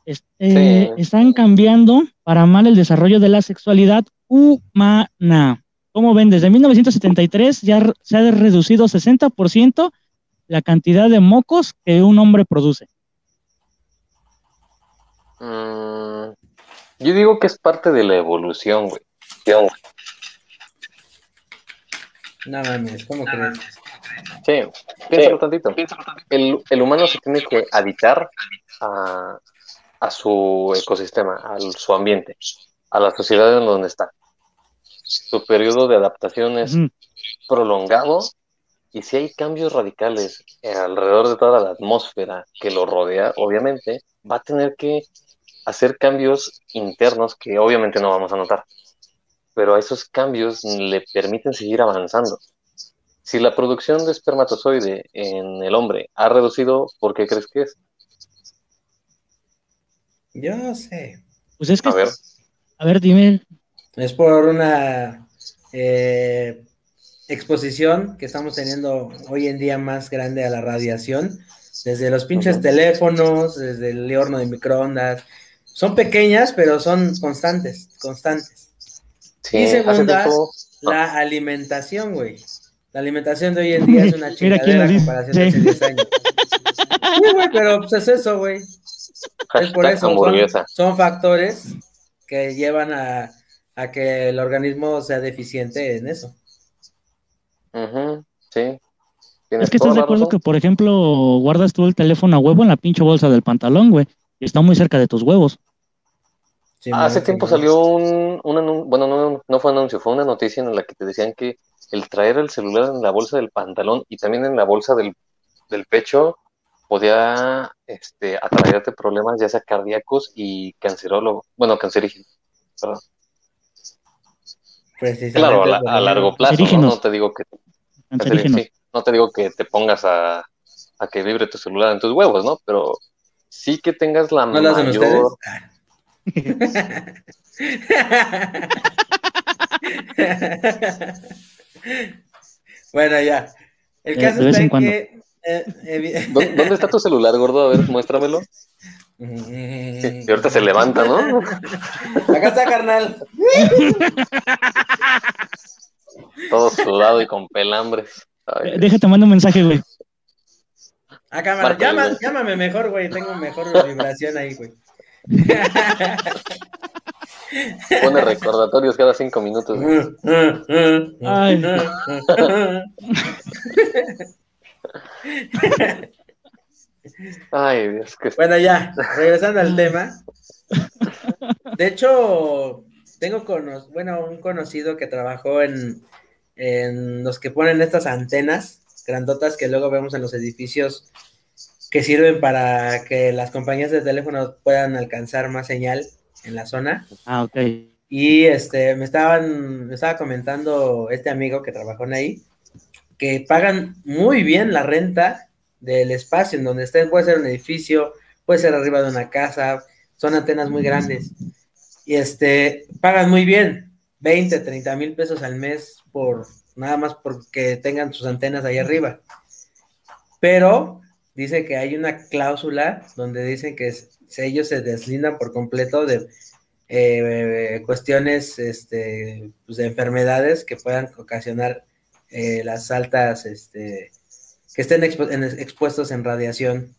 Eh, Sí. Están cambiando para mal el desarrollo de la sexualidad humana. Como ven, desde 1973 ya se ha reducido 60% la cantidad de mocos que un hombre produce. Mm, yo digo que es parte de la evolución, güey. No mames, ¿cómo crees? Sí, piénsalo tantito. El, el humano se tiene que adaptar a, a su ecosistema, a su ambiente, a la sociedad en donde está. Su periodo de adaptación es prolongado y si hay cambios radicales alrededor de toda la atmósfera que lo rodea, obviamente va a tener que hacer cambios internos que obviamente no vamos a notar. Pero a esos cambios le permiten seguir avanzando. Si la producción de espermatozoide en el hombre ha reducido, ¿por qué crees que es? Yo sé. Pues es que, A ver, a ver, dime, Es por una eh, exposición que estamos teniendo hoy en día más grande a la radiación, desde los pinches teléfonos, desde el horno de microondas. Son pequeñas, pero son constantes, constantes. sí, Y segunda, tiempo, la alimentación, güey. La alimentación de hoy en día es una <laughs> chingadera en comparación de hace 10 años. Sí, güey, pero pues es eso, güey. Es por eso, son, factores que llevan a, a que el organismo sea deficiente en eso. Ujú, sí. es que estás de acuerdo razón. que, por ejemplo, guardas tú el teléfono a huevo en la pinche bolsa del pantalón, güey, y está muy cerca de tus huevos. Hace tiempo salió un, un anun- bueno, no, no fue anuncio, fue una noticia en la que te decían que el traer el celular en la bolsa del pantalón y también en la bolsa del, del pecho podía este, atraerte problemas ya sea cardíacos y cancerólogo, bueno, cancerígenos. perdón. Precisamente Claro, a, la- largo plazo, ¿no? Te digo que Cancerígenos. sí, no te digo que te pongas a, a que vibre tu celular en tus huevos, ¿no? Pero sí que tengas la ¿No lo hacen ustedes? mayor <laughs> <laughs> <laughs> bueno, ya. El De- caso de vez está en cuando. que. eh, evi- <laughs> ¿Dó- ¿Dónde está tu celular, gordo? A ver, muéstramelo. Y ahorita se levanta, ¿no? <laughs> Acá está, carnal. <laughs> Todo sudado y con pelambres. Ay, Eh, Déjate, mando un mensaje, güey. A cámara. Márcale, Llama- güey. llámame mejor, güey. Tengo mejor vibración ahí, güey. Pone recordatorios cada cinco minutos. Ay. Ay, Dios, que Bueno, ya, regresando al tema. De hecho, tengo cono- bueno, un conocido que trabajó en, en los que ponen estas antenas grandotas que luego vemos en los edificios que sirven para que las compañías de teléfono puedan alcanzar más señal en la zona. Ah, ok. Y este, me estaban, me estaba comentando este amigo que trabajó en ahí, que pagan muy bien la renta del espacio en donde estén, puede ser un edificio, puede ser arriba de una casa, son antenas muy grandes. Y este, pagan muy bien, 20, 30 mil pesos al mes por nada más porque tengan sus antenas ahí arriba. Pero dice que hay una cláusula donde dicen que ellos se deslindan por completo de eh, cuestiones este, pues, de enfermedades que puedan ocasionar eh, las altas, este, que estén expuestos en radiación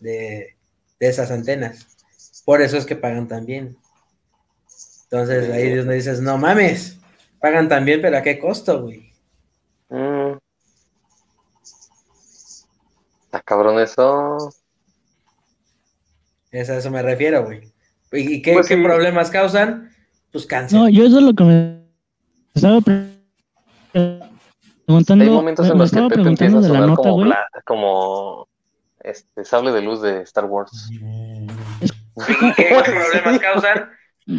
de, de esas antenas. Por eso es que pagan tan bien. Entonces ahí es donde dices, no mames, pagan tan bien, pero ¿a qué costo, güey? Mm. Está cabrón eso. Es a eso me refiero, güey. ¿Y qué, Pues qué sí. problemas causan? Pues cáncer. No, yo eso es lo que me estaba pre- preguntando. Hay momentos me- en los que Pepe empieza a sonar nota, como, bla- como este sable de luz de Star Wars. <laughs> <laughs> ¿Qué <laughs> problemas causan?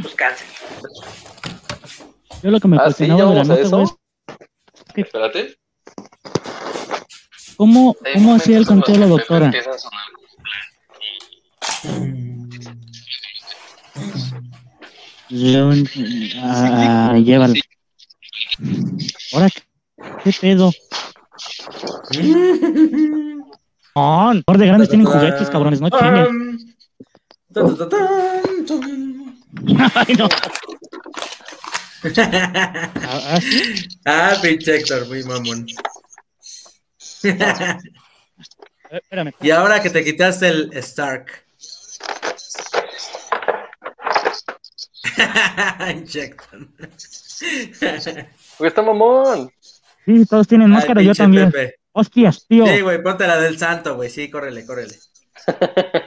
Pues cáncer. Yo lo que me Ah, sí, cuestionaba de la nota, güey, eso. es Espérate. Cómo, cómo hacía el conteo la doctora. empieza a sonar Yo, ah, llévalo. Ahora, ¿qué pedo? No, por de grandes tienen juguetes, cabrones, no tan. Ay, no. <laughs> Ah. Ah, pinche Héctor, muy mamón. Espérame. y ahora que te quitaste el Stark. <laughs> Héctor. Güey, está mamón. Sí, todos tienen Ay, máscara, yo también. Pepe. Hostias, tío. Sí, güey, ponte la del santo, güey. Sí, córrele, córrele. <laughs>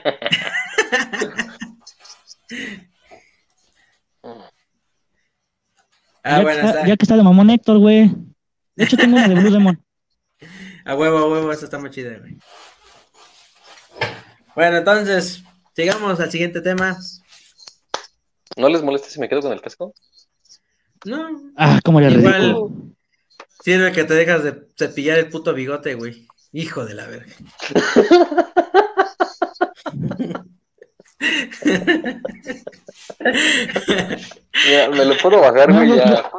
Ah, ya, que bueno, está, está. ya que está de mamón Héctor, güey. De hecho, tengo una de Blue Demon. A huevo, a huevo, eso está muy chido, güey. Bueno, entonces, sigamos al siguiente tema. ¿No les molesta si me quedo con el casco? No, Ah, cómo era ridículo. igual sirve que te dejas de cepillar el puto bigote, güey. Hijo de la verga. <laughs> Mira, me lo puedo bajar, No, güey, no, ya.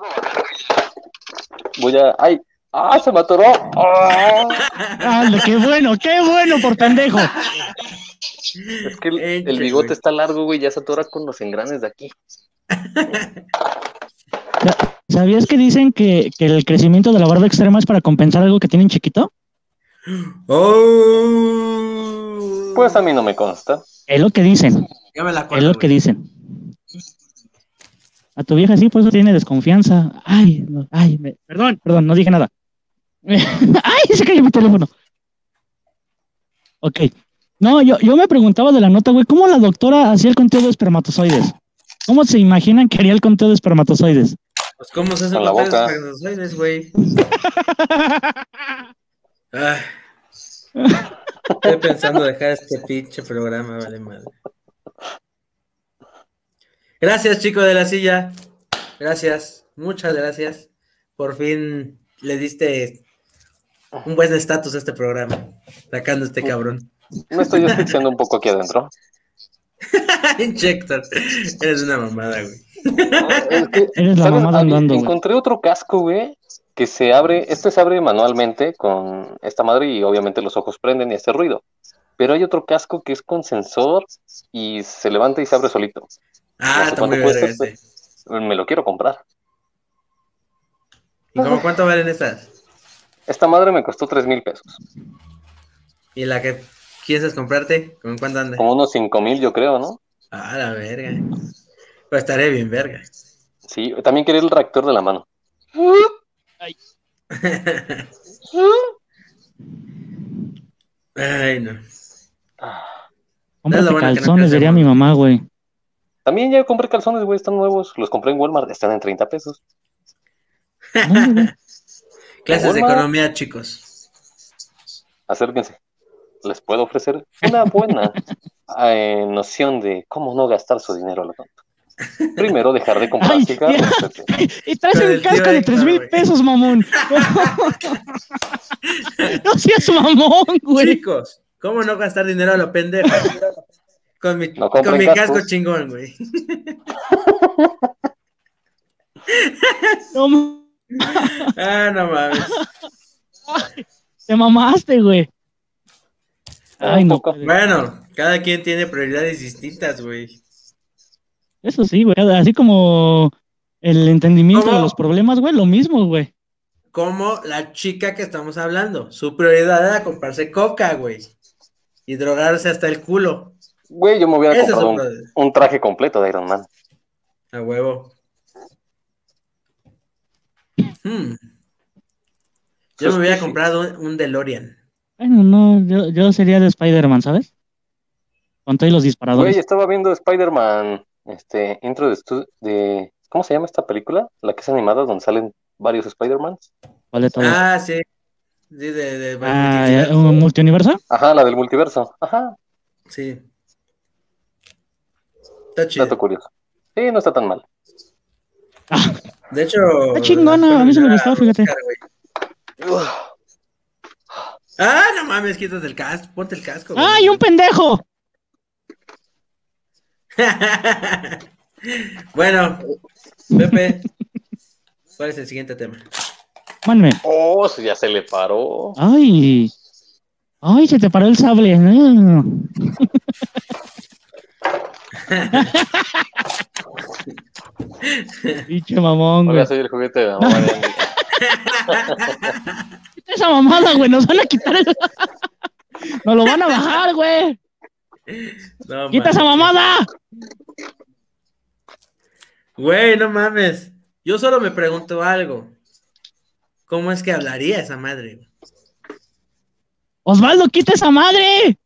Voy a. ¡Ay! ¡Ah! ¡Se me atoró! ¡Ah! Qué bueno, qué bueno por pendejo. Es que el, bigote güey. está largo, güey, ya se atora con los engranes de aquí. ¿Sabías que dicen que, que el crecimiento de la barba extrema es para compensar algo que tienen chiquito? Oh. Pues a mí no me consta. Es lo que dicen, Ya me la es lo que dicen. A tu vieja sí, por eso tiene desconfianza. Ay, no, ay, me- perdón, perdón, no dije nada. <laughs> ay, se cayó mi teléfono. Ok. No, yo, yo me preguntaba de la nota, güey, ¿cómo la doctora hacía el conteo de espermatozoides? ¿Cómo se imaginan que haría el conteo de espermatozoides? Pues, ¿cómo se hace Con la con boca. espermatozoides, güey? Ay. Estoy pensando dejar este pinche programa, vale madre. Gracias, chico de la silla. Gracias, muchas gracias. Por fin le diste un buen estatus este programa, sacando este cabrón. Me estoy asfixiando un poco aquí adentro. <laughs> Injector, eres una mamada, güey. Es que, Eres la mamada andando, güey. Encontré otro casco, güey, que se abre, este se abre manualmente con esta madre y obviamente los ojos prenden y hace ruido. Pero hay otro casco que es con sensor y se levanta y se abre solito. Ah, No sé está muy este. Me lo quiero comprar. ¿Y cómo cuánto valen estas? Esta madre me costó tres mil pesos. ¿Y la que quieres comprarte? ¿Con cuánto anda? Como unos cinco mil, yo creo, ¿no? Ah, la verga. Pues estaré bien, verga. Sí, también quería el reactor de la mano. Ay, <laughs> no. Cómprate calzones, diría mi mamá, güey. También ya compré calzones, güey, están nuevos. Los compré en Walmart, están en 30 pesos. Clases de economía, chicos. Acérquense. Les puedo ofrecer una <laughs> buena eh, noción de cómo no gastar su dinero a lo tonto. Primero, dejar de comprar Ay, cigarros. <laughs> Y traes un casco de Héctor, tres mil güey. pesos, mamón. <laughs> no seas mamón, güey. Chicos, ¿cómo no gastar dinero a lo pendejo? Con mi, No con compren mi cascos. casco chingón, güey. No, Ah, no mames. te mamaste, güey. Ay, no. Bueno, cada quien tiene prioridades distintas, güey. Eso sí, güey. Así como el entendimiento ¿Cómo? de los problemas, güey, lo mismo, güey. Como la chica que estamos hablando. Su prioridad era comprarse coca, güey. Y drogarse hasta el culo. Güey, yo me hubiera Ese es comprado un un traje completo de Iron Man. A huevo. Hmm. Yo me hubiera comprado un, DeLorean. Bueno, no, yo, yo sería de Spider-Man, ¿sabes? Con todos los disparadores. Güey, estaba viendo Spider-Man, este, intro de, de... ¿Cómo se llama esta película? La que es animada, donde salen varios Spider-Mans. ¿Cuál de todos? Ah, sí. Sí, de, de, Ah, multiverso. ¿un multiuniverso? Ajá, la del multiverso. Ajá, Sí. Está chido. dato curioso. Sí, no está tan mal. De hecho. Está chingona, a mí se me gustó, fíjate. buscar. Ah, no mames, quítate el casco, ponte el casco. güey. ¡Ay, un pendejo! <laughs> bueno, Pepe, ¿cuál es el siguiente tema? Manme. Oh, sí, ya se le paró. ¡Ay! ¡Ay, se te paró el sable! <laughs> Pinche mamón, güey. Oiga, soy el juguete de la mamá. Quita <laughs> esa mamada, güey. Nos van a quitar el... <laughs> Nos lo van a bajar, güey. No, ¡Quita esa mamada! Güey, no mames. Yo solo me pregunto algo. ¿Cómo es que hablaría esa madre? güey? Osvaldo, quita esa madre.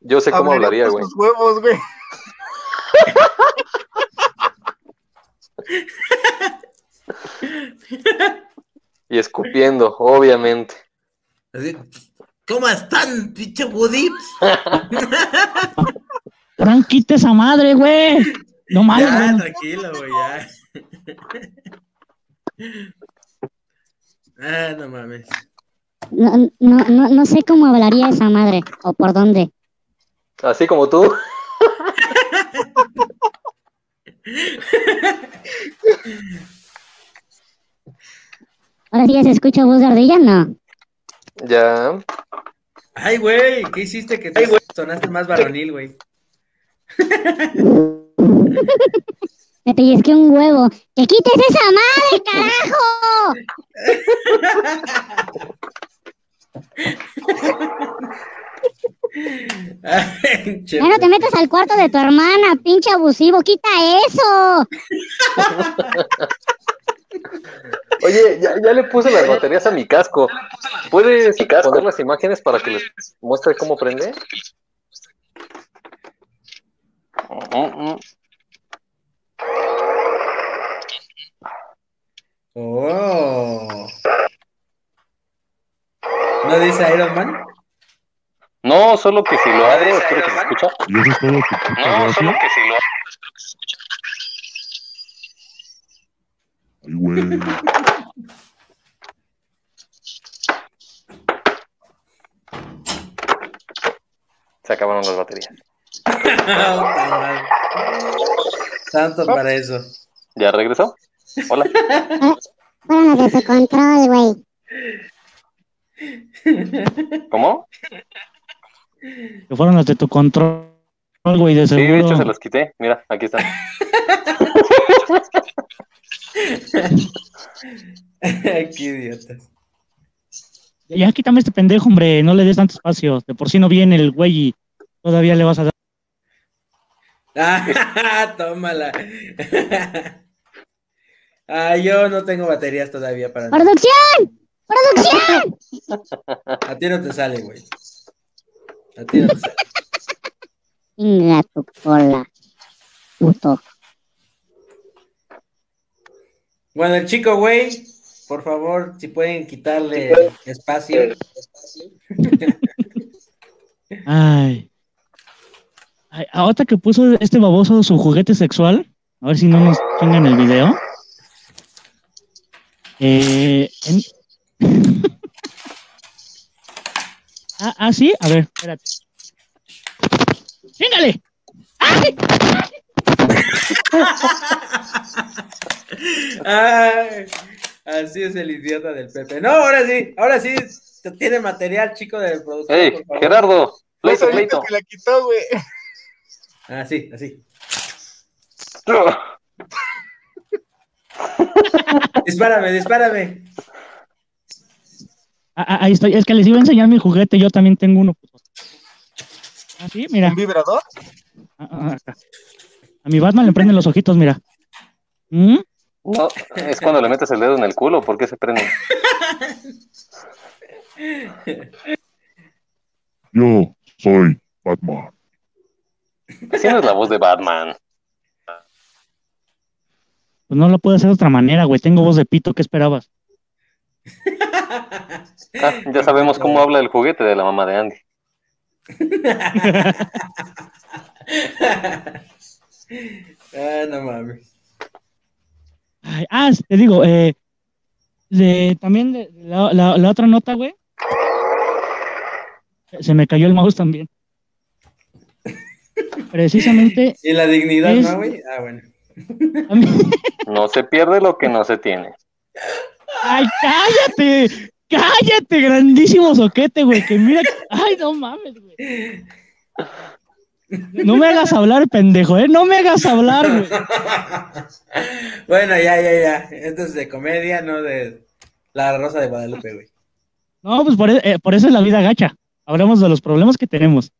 Yo sé cómo hablaría, por güey. sus huevos, güey. <laughs> Y escupiendo, obviamente. Así, ¿Cómo están, pinche Woody? Fran, quita esa madre, güey. No mames, Ya, güey. tranquilo, güey, ya. Ah, no mames. No, no, no, no sé cómo hablaría esa madre o por dónde. Así como tú. <laughs> Ahora sí ya se escucha voz de ardilla, no. Ya. Ay, güey, ¿qué hiciste que te sonaste más varonil, güey? Me pellizqué un huevo. ¡Que quites esa madre, carajo! <laughs> Ay, che, Ya no te metas al cuarto de tu hermana, pinche abusivo. ¡Quita eso! Oye, ya, ya le puse las baterías a mi casco. ¿Puedes poner las imágenes para que les muestre cómo prende? Oh. ¿No dice Iron Man? No, solo que si lo abro, espero que se escucha. ¿Y eso es todo tu puta No, solo gracia? que si lo Ay, güey. Se acabaron las baterías. <laughs> Tanto para eso. ¿Ya regresó? Hola. Tu control, güey. ¿Cómo? Que fueron los de tu control, güey, de Sí, de hecho se seguro. los quité. Mira, aquí están. <laughs> Qué idiotas. Ya quítame este pendejo, hombre, no le des tanto espacio. De por sí no viene el güey y todavía le vas a dar. Ah, <laughs> tómala. Ah, yo no tengo baterías todavía para. ¡Producción! ¡Producción! A ti no te sale, güey. A ti no te sale. Inga tu cola. Puto. Bueno, el chico, güey, por favor, si pueden quitarle espacio. <laughs> Ay. Ay, ahorita que puso este baboso su juguete sexual, a ver si no nos chingan el video. Eh, en- ah, ah, sí, a ver, espérate. ¡Chingale! <laughs> Ay, así es el idiota del Pepe. No, ahora sí, ahora sí tiene material, chico del productor. ¡Ey, por favor. Gerardo! Pleito, solito pleito. que la quitó, güey. Así, así. <laughs> Dispárame, dispárame. Ah, ah, ahí estoy, es que les iba a enseñar mi juguete, yo también tengo uno. Ah, sí, mira. ¿Un vibrador? Ah, ah, acá. A mi Batman le prenden los ojitos, mira. ¿Mm? No, es cuando le metes el dedo en el culo, ¿por qué se prende? Yo soy Batman. Así no es la voz de Batman. Pues no lo puedo hacer de otra manera, güey. Tengo voz de pito, ¿qué esperabas? <laughs> Ah, ya sabemos cómo habla el juguete de la mamá de Andy. <laughs> Ah, no mames. Ay, ah, te digo, eh, de- también de- la, la- la otra nota, güey. Se me cayó el mouse también. <laughs> Precisamente, Y la dignidad, Es- ¿no, güey? Ah, bueno. mí- No se pierde lo que no se tiene. <laughs> ¡Ay, cállate! ¡Cállate, grandísimo soquete, güey! Que mira, ¡ay, no mames, güey! No me hagas hablar, pendejo, ¿eh? No me hagas hablar, güey. bueno, ya, ya, ya. Esto es de comedia, no de La Rosa de Guadalupe, güey. No, pues por, eh, por eso es la vida gacha. Hablamos de los problemas que tenemos.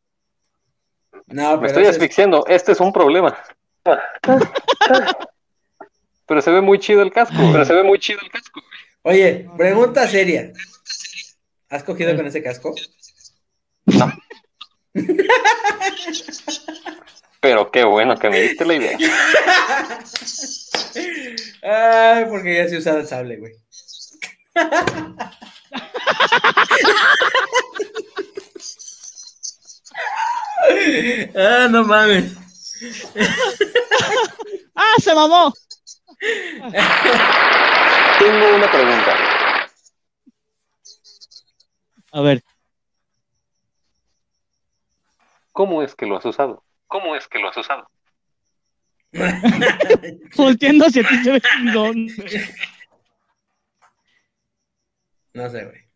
No, Me estoy es- asfixiando. Este es un problema. <laughs> Pero se ve muy chido el casco. Pero se ve muy chido el casco. Oye, pregunta seria. ¿Has cogido con ese casco? No. <laughs> Pero qué bueno que me diste la idea. Ay, porque ya se usado el sable, güey. <laughs> ah, no mames. <laughs> ¡Ah, se mamó! Tengo una pregunta. A ver, ¿Cómo es que lo has usado? ¿Cómo es que lo has usado? <laughs> volteando hacia ti. No sé, güey.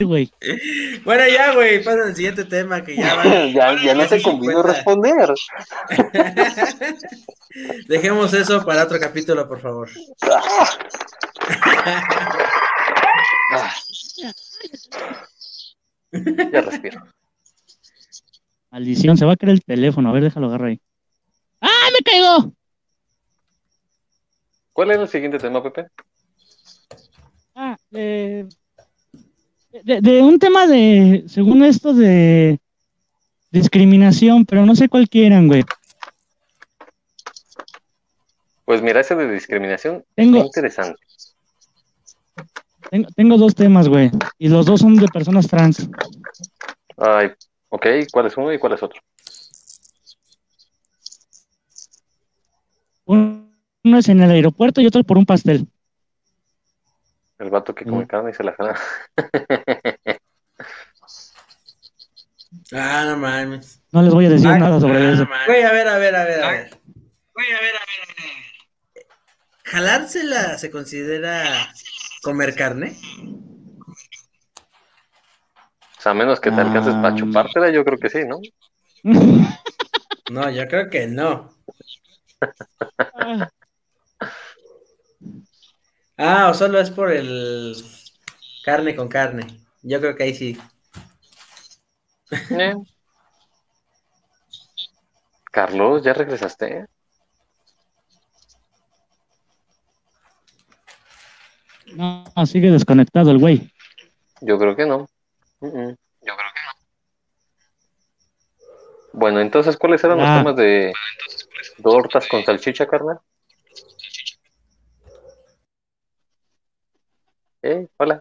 Güey. bueno, ya, güey, pasa al siguiente tema que ya va. <laughs> ya, ya no te convino 50. responder. <laughs> Dejemos eso para otro capítulo, por favor. <laughs> Ya respiro. Maldición, se va a caer el teléfono. A ver, déjalo agarrar ahí. ¡Ah, me caigo! ¿Cuál es el siguiente tema, Pepe? Ah, de, de, de un tema de, según esto, de discriminación, pero no sé cuál quieran, güey. Pues mira, ese de discriminación Tengo- está interesante. Tengo, tengo dos temas, güey. Y los dos son de personas trans. Ay, ok, ¿cuál es uno y cuál es otro? Uno es en el aeropuerto y otro por un pastel. El vato que come Mm. carne y se la jala. <laughs> Ah, no mames. No les voy a decir Ay, nada sobre ah, eso. Güey, a ver, a ver, a ver, a ver. Güey, a ver, a ver. ¿Jalársela se considera comer carne? O sea, a menos que te alcances para Ah. chupártela, yo creo que sí, ¿no? No, yo creo que no. <laughs> Ah, o solo es por el carne con carne. Yo creo que ahí sí. Eh. Carlos, ¿ya regresaste? No, sigue desconectado el güey. Yo creo que no. Yo creo que no. Bueno, entonces, ¿cuáles eran los Ah. temas de tortas con salchicha, carnal? Eh, hola.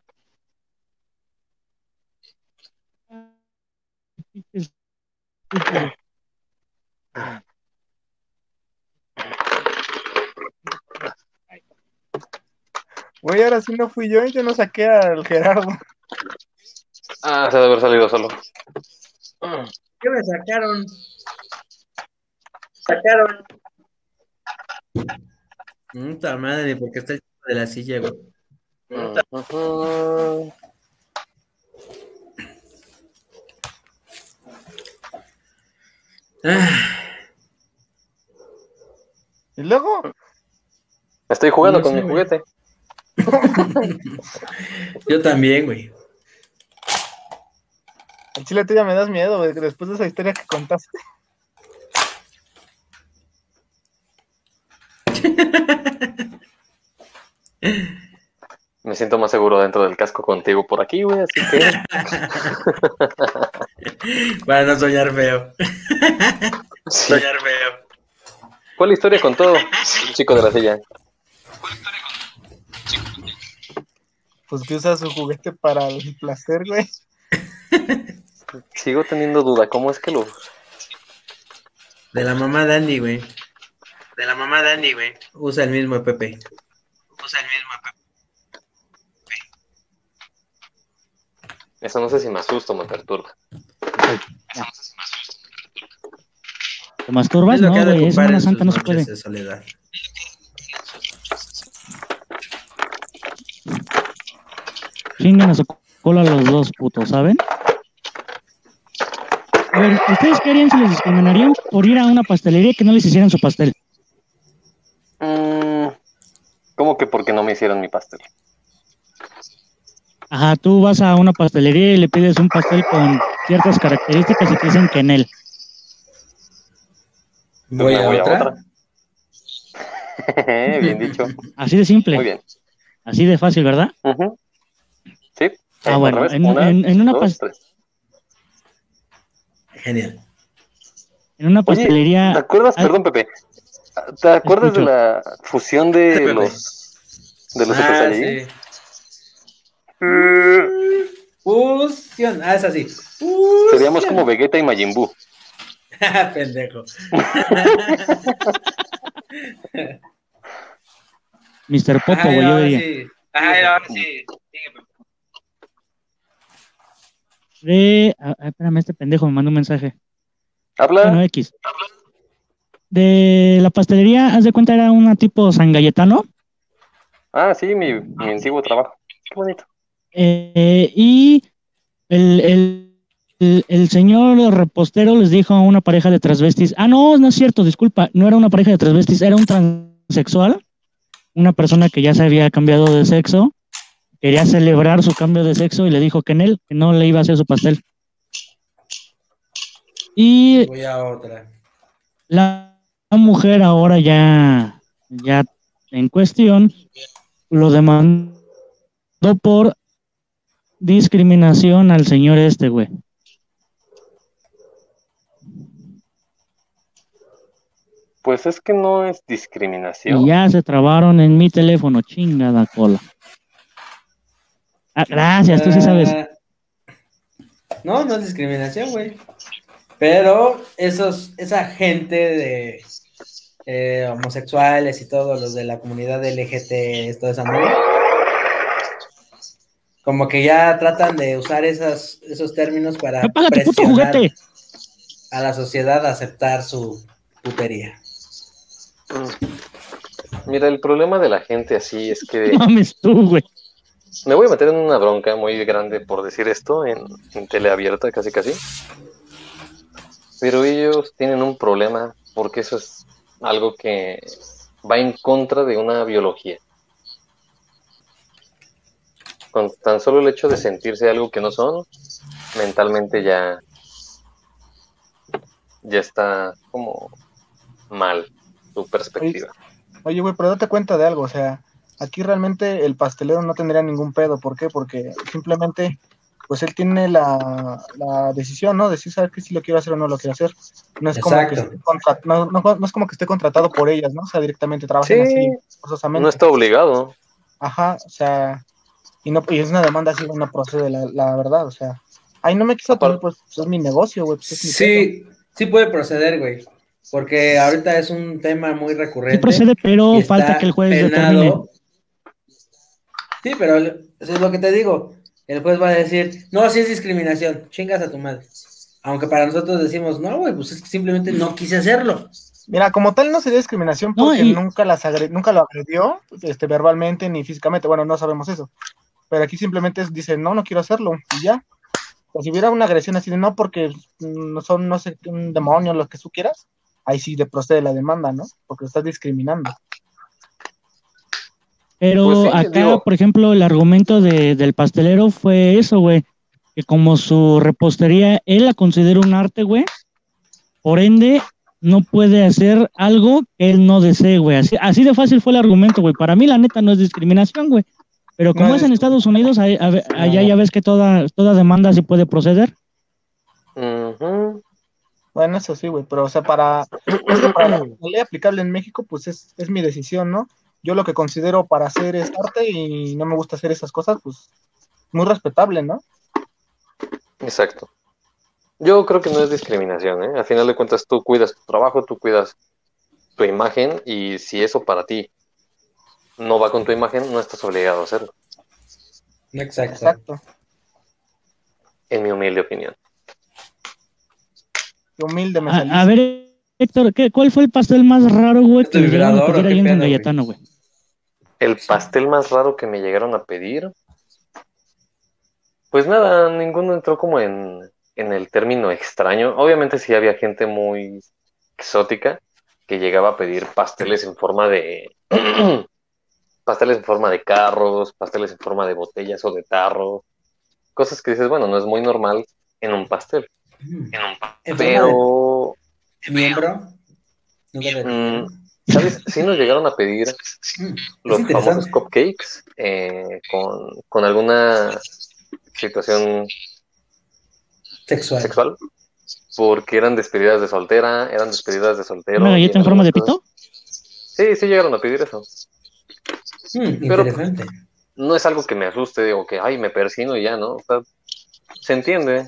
Güey, ahora sí no fui yo, yo no saqué al Gerardo. Ah, se debe haber salido solo. ¿Qué me sacaron? Sacaron. Puta madre, porque está el chico de la silla, güey. Ah, Y luego, Estoy jugando No con sé, mi juguete. <laughs> yo también, güey. al chile tú ya me das miedo, güey, después de esa historia que contaste. Me siento más seguro dentro del casco contigo por aquí, güey, así que <laughs> Para no soñar feo. <laughs> sí. Soñar feo. ¿Cuál historia contó el <laughs> chico de la silla? Pues que usa su juguete para el placer, güey. Sigo teniendo duda, ¿cómo es que lo De la mamá de Andy, güey. De la mamá de Andy, güey. Usa el mismo Pepe. Usa el mismo. Pepe. Eso no sé si me asusta o me perturba. ¿Te masturbas? Es lo No, que ha de güey, es ocupar una en santa, sus no se noches puede. de soledad. Chingan a su cola los dos putos, ¿saben? A ver, ¿ustedes qué harían si les discriminarían por ir a una pastelería que no les hicieran su pastel? Mm, ¿Cómo que porque no me hicieron mi pastel? Ajá, tú vas a una pastelería y le pides un pastel con ciertas características y te dicen que en él. Voy a otra. <laughs> Bien dicho. Así de simple, Muy bien. así de fácil, ¿verdad? Ujú. Sí. Ah, bueno, en- Una, en- en una dos, pas- tres. Genial. En una Oye, pastelería. ¿te acuerdas? Perdón, Pepe. ¿Te acuerdas Escucho. de la fusión de Pepe. los de los Super Ah, Saiyajin? sí. Fusión. Ah, es así. Fusión. Seríamos como Vegeta y Majin Buu. <laughs> Pendejo. <laughs> Mr. Popo, güey, ahora sí. Ay, ahora sí. De. ah, espérame, este pendejo me mandó un mensaje. Habla. Bueno, X. De la pastelería, haz de cuenta, era una tipo San Galletano. Ah, sí, mi, mi antiguo trabajo. Qué bonito. Eh, y el, el, el, el señor repostero les dijo a una pareja de transvestis. Ah, no, no es cierto, disculpa. No era una pareja de transvestis, era un transexual. Una persona que ya se había cambiado de sexo. Quería celebrar su cambio de sexo y le dijo que en él, que no le iba a hacer su pastel. Y Voy a otra. la, la mujer ahora ya, ya en cuestión lo demandó por discriminación al señor este, güey. Pues es que no es discriminación. Y ya se trabaron en mi teléfono, chingada cola. Ah, gracias, tú sí sabes. Ah, No, no es discriminación, güey. Pero esos, esa gente de eh, homosexuales y todos los de la comunidad LGT, toda esa madre, como que ya tratan de usar esas, esos términos para puto presionar juguete. a la sociedad a aceptar su putería. Mira, el problema de la gente así es que <laughs> mames tú, güey. me voy a meter en una bronca muy grande por decir esto en, en tele abierta, casi casi. Pero ellos tienen un problema porque eso es algo que va en contra de una biología. Con tan solo el hecho de sentirse algo que no son, mentalmente ya, ya está como mal su perspectiva. Oye, güey, pero date cuenta de algo, o sea, aquí realmente el pastelero no tendría ningún pedo, ¿por qué? Porque simplemente, pues él tiene la, la decisión, ¿no? De si saber que si lo quiero hacer o no lo quiero hacer. No es, como que Exacto. esté contra- no, no- no es como que esté contratado por ellas, ¿no? O sea, directamente trabajan Sí, así, forzosamente. no está obligado. Ajá, o sea, y no y es una demanda así, no procede, la, la verdad, o sea. Ay, no me quiso poner, pues, es mi negocio, güey. Pues, pedo. Sí, sí puede proceder, güey. Porque ahorita es un tema muy recurrente. Sí procede, pero falta que el juez penado. determine. Sí, pero eso es lo que te digo. El juez va a decir, no, sí es discriminación, chingas a tu madre. Aunque para nosotros decimos, no, güey, pues es que simplemente no quise hacerlo. Mira, como tal no sería discriminación No, porque y- nunca las agre- nunca lo agredió, este, verbalmente ni físicamente, bueno, no sabemos eso. Pero aquí simplemente es- dice, no, no quiero hacerlo, y ya. O si hubiera una agresión así de no, porque no son, no sé, un demonio, lo que tú quieras, ahí sí de procede la demanda, ¿no? Porque lo estás discriminando. Pero Pues sí, acá, digo- por ejemplo, el argumento de- del pastelero fue eso, güey. Que como su repostería, él la considera un arte, güey. Por ende, no puede hacer algo que él no desee, güey. Así, así de fácil fue el argumento, güey. Para mí, la neta, no es discriminación, güey. Pero como No es es- en Estados Unidos, ahí- a- allá ya ves que toda, toda demanda sí puede proceder. Bueno, eso sí, güey, pero o sea, para, <clears throat> es que para la ley aplicable en México, pues es, es mi decisión, ¿no? Yo lo que considero para hacer es arte y no me gusta hacer esas cosas, pues muy respetable, ¿no? Exacto. Yo creo que no es discriminación, ¿eh? Al final de cuentas, tú cuidas tu trabajo, tú cuidas tu imagen y si eso para ti no va con tu imagen, no estás obligado a hacerlo, Exacto. Exacto. en mi humilde opinión. Humilde me A, a ver, Héctor, ¿qué, ¿cuál fue el pastel más raro, güey, ¿Este que le llegaron a vibrador ahí en güey? El pastel más raro que me llegaron a pedir, pues nada, ninguno entró como en, en el término extraño. Obviamente sí había gente muy exótica que llegaba a pedir pasteles en forma de <clears throat> pasteles en forma de carros, pasteles en forma de botellas o de tarro, cosas que dices, bueno, no es muy normal en un pastel, En forma pero de miembro. Mm, ¿Sabes? Sí nos llegaron a pedir los famosos cupcakes eh, con, con alguna situación Sexual. sexual, porque eran despedidas de soltera, eran despedidas de soltero. ¿Una y galleta en forma de pito? cosas. Sí, sí llegaron a pedir eso. Mm, Pero- interesante. No es algo que me asuste o que, ay, me persino y ya, ¿no? O sea, se entiende.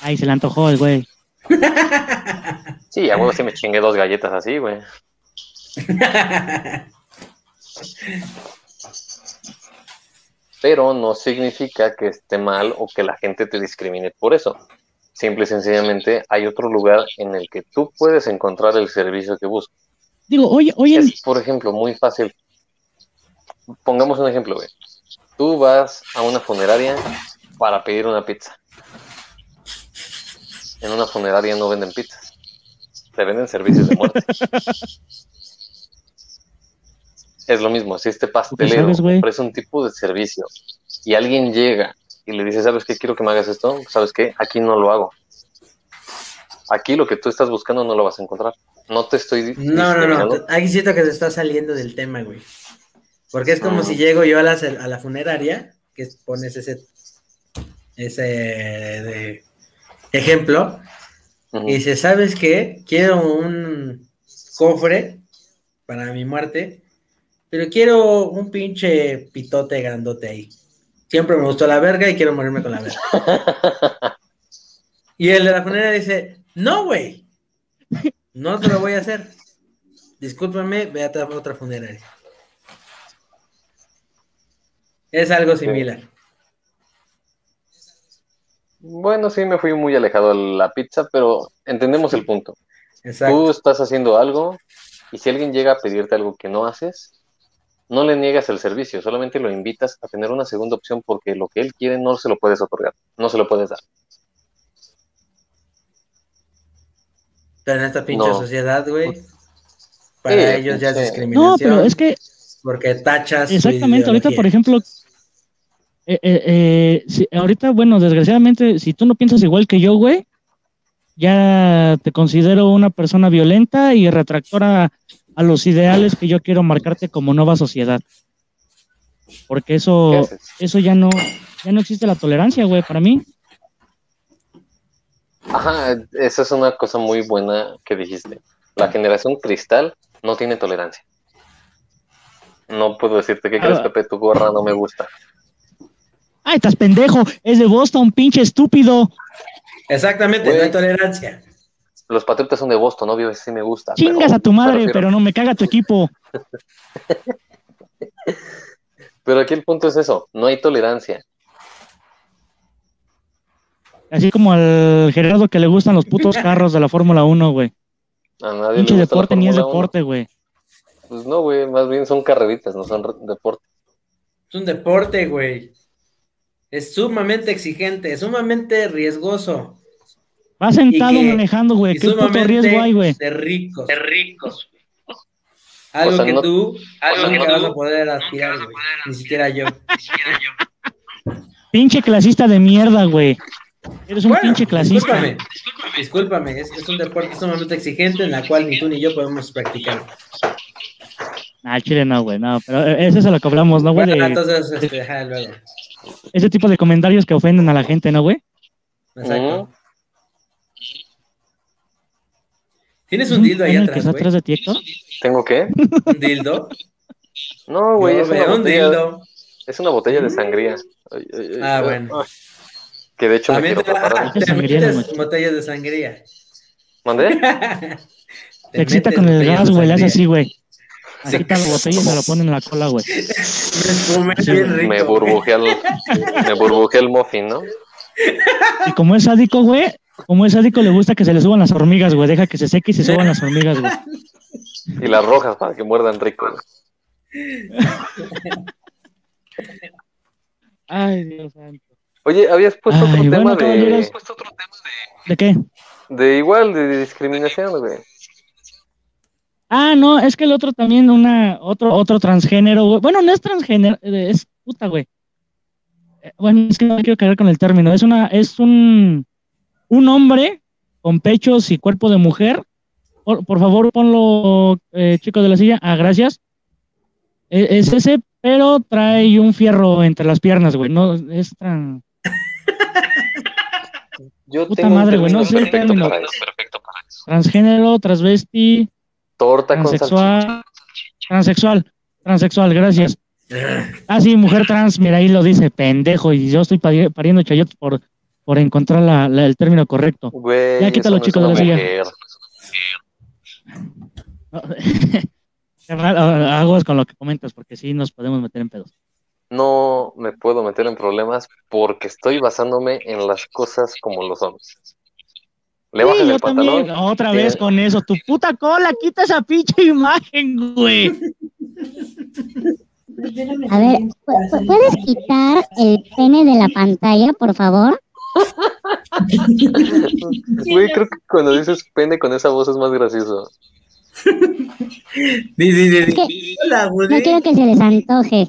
Ay, se le antojó el güey. Sí, a huevo sí me chingué dos galletas así, güey. Pero no significa que esté mal o que la gente te discrimine por eso. Simple y sencillamente hay otro lugar en el que tú puedes encontrar el servicio que buscas. Digo, oye, oye, Es, por ejemplo, muy fácil. Pongamos un ejemplo, güey. Tú vas a una funeraria para pedir una pizza. En una funeraria no venden pizzas. Te venden servicios de muerte. es lo mismo, si este pastelero ofrece un tipo de servicio y alguien llega y le dice, ¿sabes qué? Quiero que me hagas esto. ¿Sabes qué? Aquí no lo hago. Aquí lo que tú estás buscando no lo vas a encontrar. No te estoy di- No, no, no. Aquí siento que se está saliendo del tema, güey. Porque es como Ah. si llego yo a la, a la funeraria, que pones ese, ese de ejemplo. Y dice, ¿sabes qué? Quiero un cofre para mi muerte, pero quiero un pinche pitote grandote ahí. Siempre me gustó la verga y quiero morirme con la verga. <laughs> Y el de la funeraria dice, no, güey, no te lo voy a hacer. Discúlpame, ve a otra- otra funeraria. Es algo similar. Bueno, sí, me fui muy alejado a la pizza, pero entendemos el punto. Exacto. Tú estás haciendo algo y si alguien llega a pedirte algo que no haces, no le niegas el servicio, solamente lo invitas a tener una segunda opción porque lo que él quiere no se lo puedes otorgar, no se lo puedes dar. Pero en esta pinche No. sociedad, güey, para Sí, ellos ya es discriminación. No, pero es que Porque tachas. Exactamente, ahorita, por ejemplo, eh, eh, eh, si- ahorita, bueno, desgraciadamente, si tú no piensas igual que yo, güey, ya te considero una persona violenta y retractora a los ideales que yo quiero marcarte como nueva sociedad. Porque ¿Qué eso, eso ya no, ya no existe la tolerancia, güey, para mí. Ajá, esa es una cosa muy buena que dijiste. La generación cristal no tiene tolerancia. No puedo decirte qué crees, Ah. Pepe, tu gorra no me gusta. Ay, estás pendejo, es de Boston, pinche estúpido. Exactamente, no hay tolerancia. Los patriotas son de Boston, obvio, sí me gusta. Chingas pero a tu me madre, pero no me caga tu equipo. <laughs> Pero aquí el punto es eso, no hay tolerancia. Así como al Gerardo que le gustan los putos <laughs> carros de la Fórmula 1, güey. A nadie Pinche le gusta la deporte ni es Fórmula 1. deporte, güey. Pues no, güey, más bien son carreritas, no son deportes. Es un deporte, güey. Es sumamente exigente, sumamente riesgoso. Va sentado Y que- manejando, güey. ¿Qué puto riesgo hay, güey? De ricos. De ricos. Algo O sea, que no- tú algo nunca que vas tú a poder aspirar, vas a güey. poder Ni siquiera yo. Ni siquiera yo. Pinche clasista de mierda, güey. Eres un Bueno, pinche clasista. discúlpame. Discúlpame, es, es un deporte sumamente exigente en la cual ni tú ni yo podemos practicar. Ah, chile no, güey, no. Pero eso es a lo que hablamos, ¿no, güey? Bueno, De entonces, este, ajá, luego. ese tipo de comentarios que ofenden a la gente, ¿no, güey? Exacto. Ujú. ¿Tienes ¿Es un dildo ahí atrás, está güey? atrás de ti? ¿Tengo qué? ¿Un dildo? No, güey, es, una un botella, dildo. es una botella de sangría. Ay, ay, ay, Ah, ay, bueno. Que de hecho me quiero te, preparar. te metes me- botellas de sangría. ¿Mandé? <laughs> Se excita con el gas, güey, le hace sangría. así, güey. Sí. Quita la botella y se la pone en la cola, güey. Me espumé Sí, bien güey. rico. Me burbujea el, me burbujea el muffin, ¿no? Y como es sádico, güey, como es sádico, le gusta que se le suban las hormigas, güey. Deja que se seque y se suban las hormigas, güey. Y las rojas para que muerdan rico. güey. Ay, Dios santo. Oye, habías puesto Ay, otro bueno, tema de. ¿De qué? de igual, de discriminación, güey. Ah, no, es que el otro también, una, otro, otro transgénero, güey. Bueno, no es transgénero, eh, es puta, güey. Eh, Bueno, es que no me quiero caer con el término. Es una, es un, un hombre con pechos y cuerpo de mujer. Por, por favor, ponlo, eh, chico de la silla. Ah, gracias. E- Es ese, pero trae un fierro entre las piernas, güey. No, es tran... Yo Puta tengo madre, güey, no sé el término. para eso. Perfecto para eso. transgénero, transvesti, Torta con salchicha. transexual, transexual, transexual, gracias. Ah, sí, mujer trans, mira, ahí lo dice, pendejo, y yo estoy pari- pariendo chayotes por, por encontrar la- la- el término correcto. Güey, Ya quítalo, no es chico, de una la silla. <laughs> aguas con lo que comentas, porque sí nos podemos meter en pedos. No me puedo meter en problemas porque estoy basándome en las cosas como los hombres. Le Sí, bajas el pantalón. también, otra tiene- vez con eso, tu puta cola, quita esa pinche imagen, güey. A ver, ¿pu- pu- ¿puedes quitar el pene de la pantalla, por favor? Güey, creo que cuando dices pene con esa voz es más gracioso. Es que no quiero que se les antoje.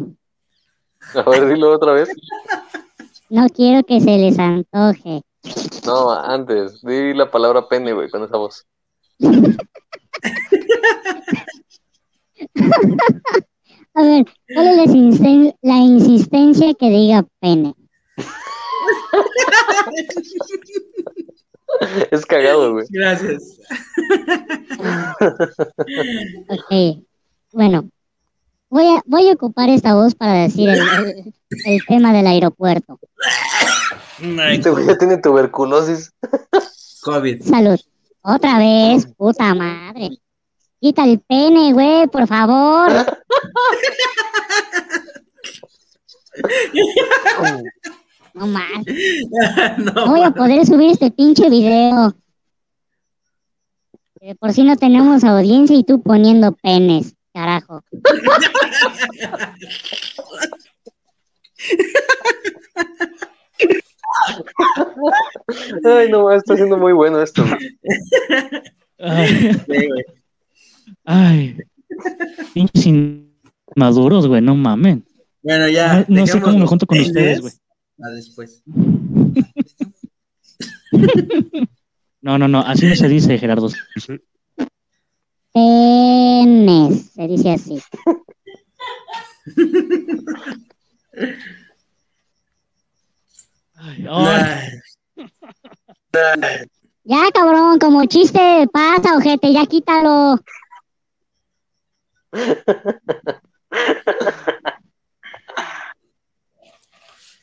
<laughs> A ver, dilo otra vez. No quiero que se les antoje. No, antes. Di la palabra pene, güey, con esa voz. <laughs> A ver, ¿cuál es la, insisten- la insistencia que diga pene? <laughs> Es cagado, güey. Gracias. Ok, bueno, voy a, voy a ocupar esta voz para decir el, el- el tema del aeropuerto. Este tiene tuberculosis. COVID. Salud. Otra vez, puta madre. Quita el pene, güey, por favor. No más. <laughs> no, voy a poder subir este pinche video. De por si no tenemos audiencia y tú poniendo penes, carajo. Ay, no, está siendo muy bueno esto. Ay, Sí, güey. ay. Pinches inmaduros, güey, no mamen. Bueno, ya. No- no sé cómo me junto con ustedes, güey. A después. <laughs> No, no, no, así no se dice, Gerardo. Penes, se dice así. Ay, ay, Ay, Ya, cabrón, como chiste pasa, ojete, ya quítalo.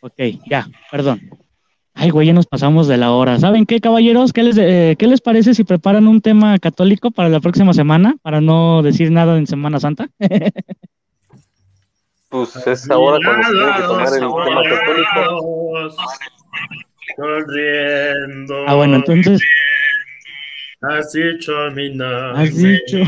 ok, ya, perdón. Ay, güey, ya nos pasamos de la hora. ¿Saben qué, caballeros? ¿Qué les, eh, ¿Qué les parece si preparan un tema católico para la próxima semana? Para no decir nada en Semana Santa. <laughs> Pues es ahora cuando se tiene que tomar el tema católico. Sonriendo. Ah, bueno, entonces- Has dicho mi nombre. Has dicho.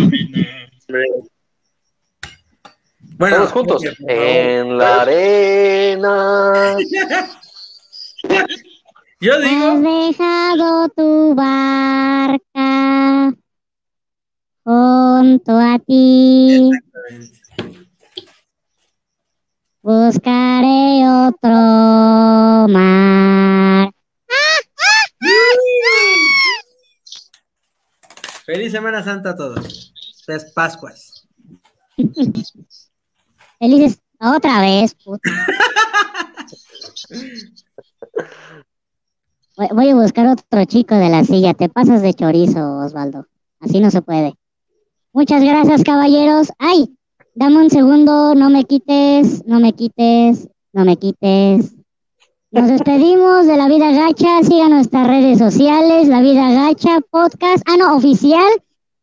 Bueno, Todos juntos. En la arena. <laughs> Yo Has digo, dejado tu barca junto a ti. Buscaré otro mar. feliz Semana Santa a todos. Feliz Pascuas. <laughs> Felices otra vez, puta. <laughs> Voy, a buscar otro chico de la silla. Te pasas de chorizo, Osvaldo. Así no se puede. Muchas gracias, caballeros. Ay, dame un segundo. No me quites, no me quites, no me quites. Nos despedimos de La Vida Gacha. Sigan nuestras redes sociales, La Vida Gacha Podcast. Ah, no, oficial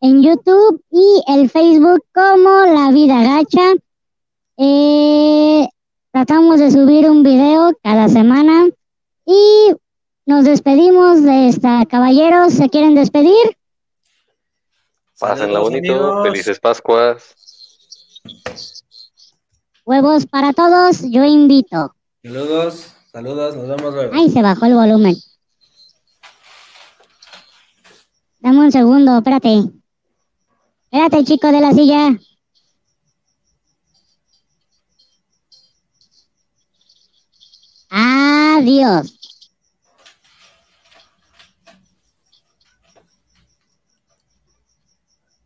en YouTube y el Facebook como La Vida Gacha. Eh, tratamos de subir un video cada semana y nos despedimos de esta. Caballeros, ¿se quieren despedir? Pásenla bonito. amigos. Felices Pascuas. Huevos para todos, yo invito. Saludos, saludos, nos vemos luego. Ay, se bajó el volumen. Dame un segundo, espérate. Espérate, chico de la silla. Adiós.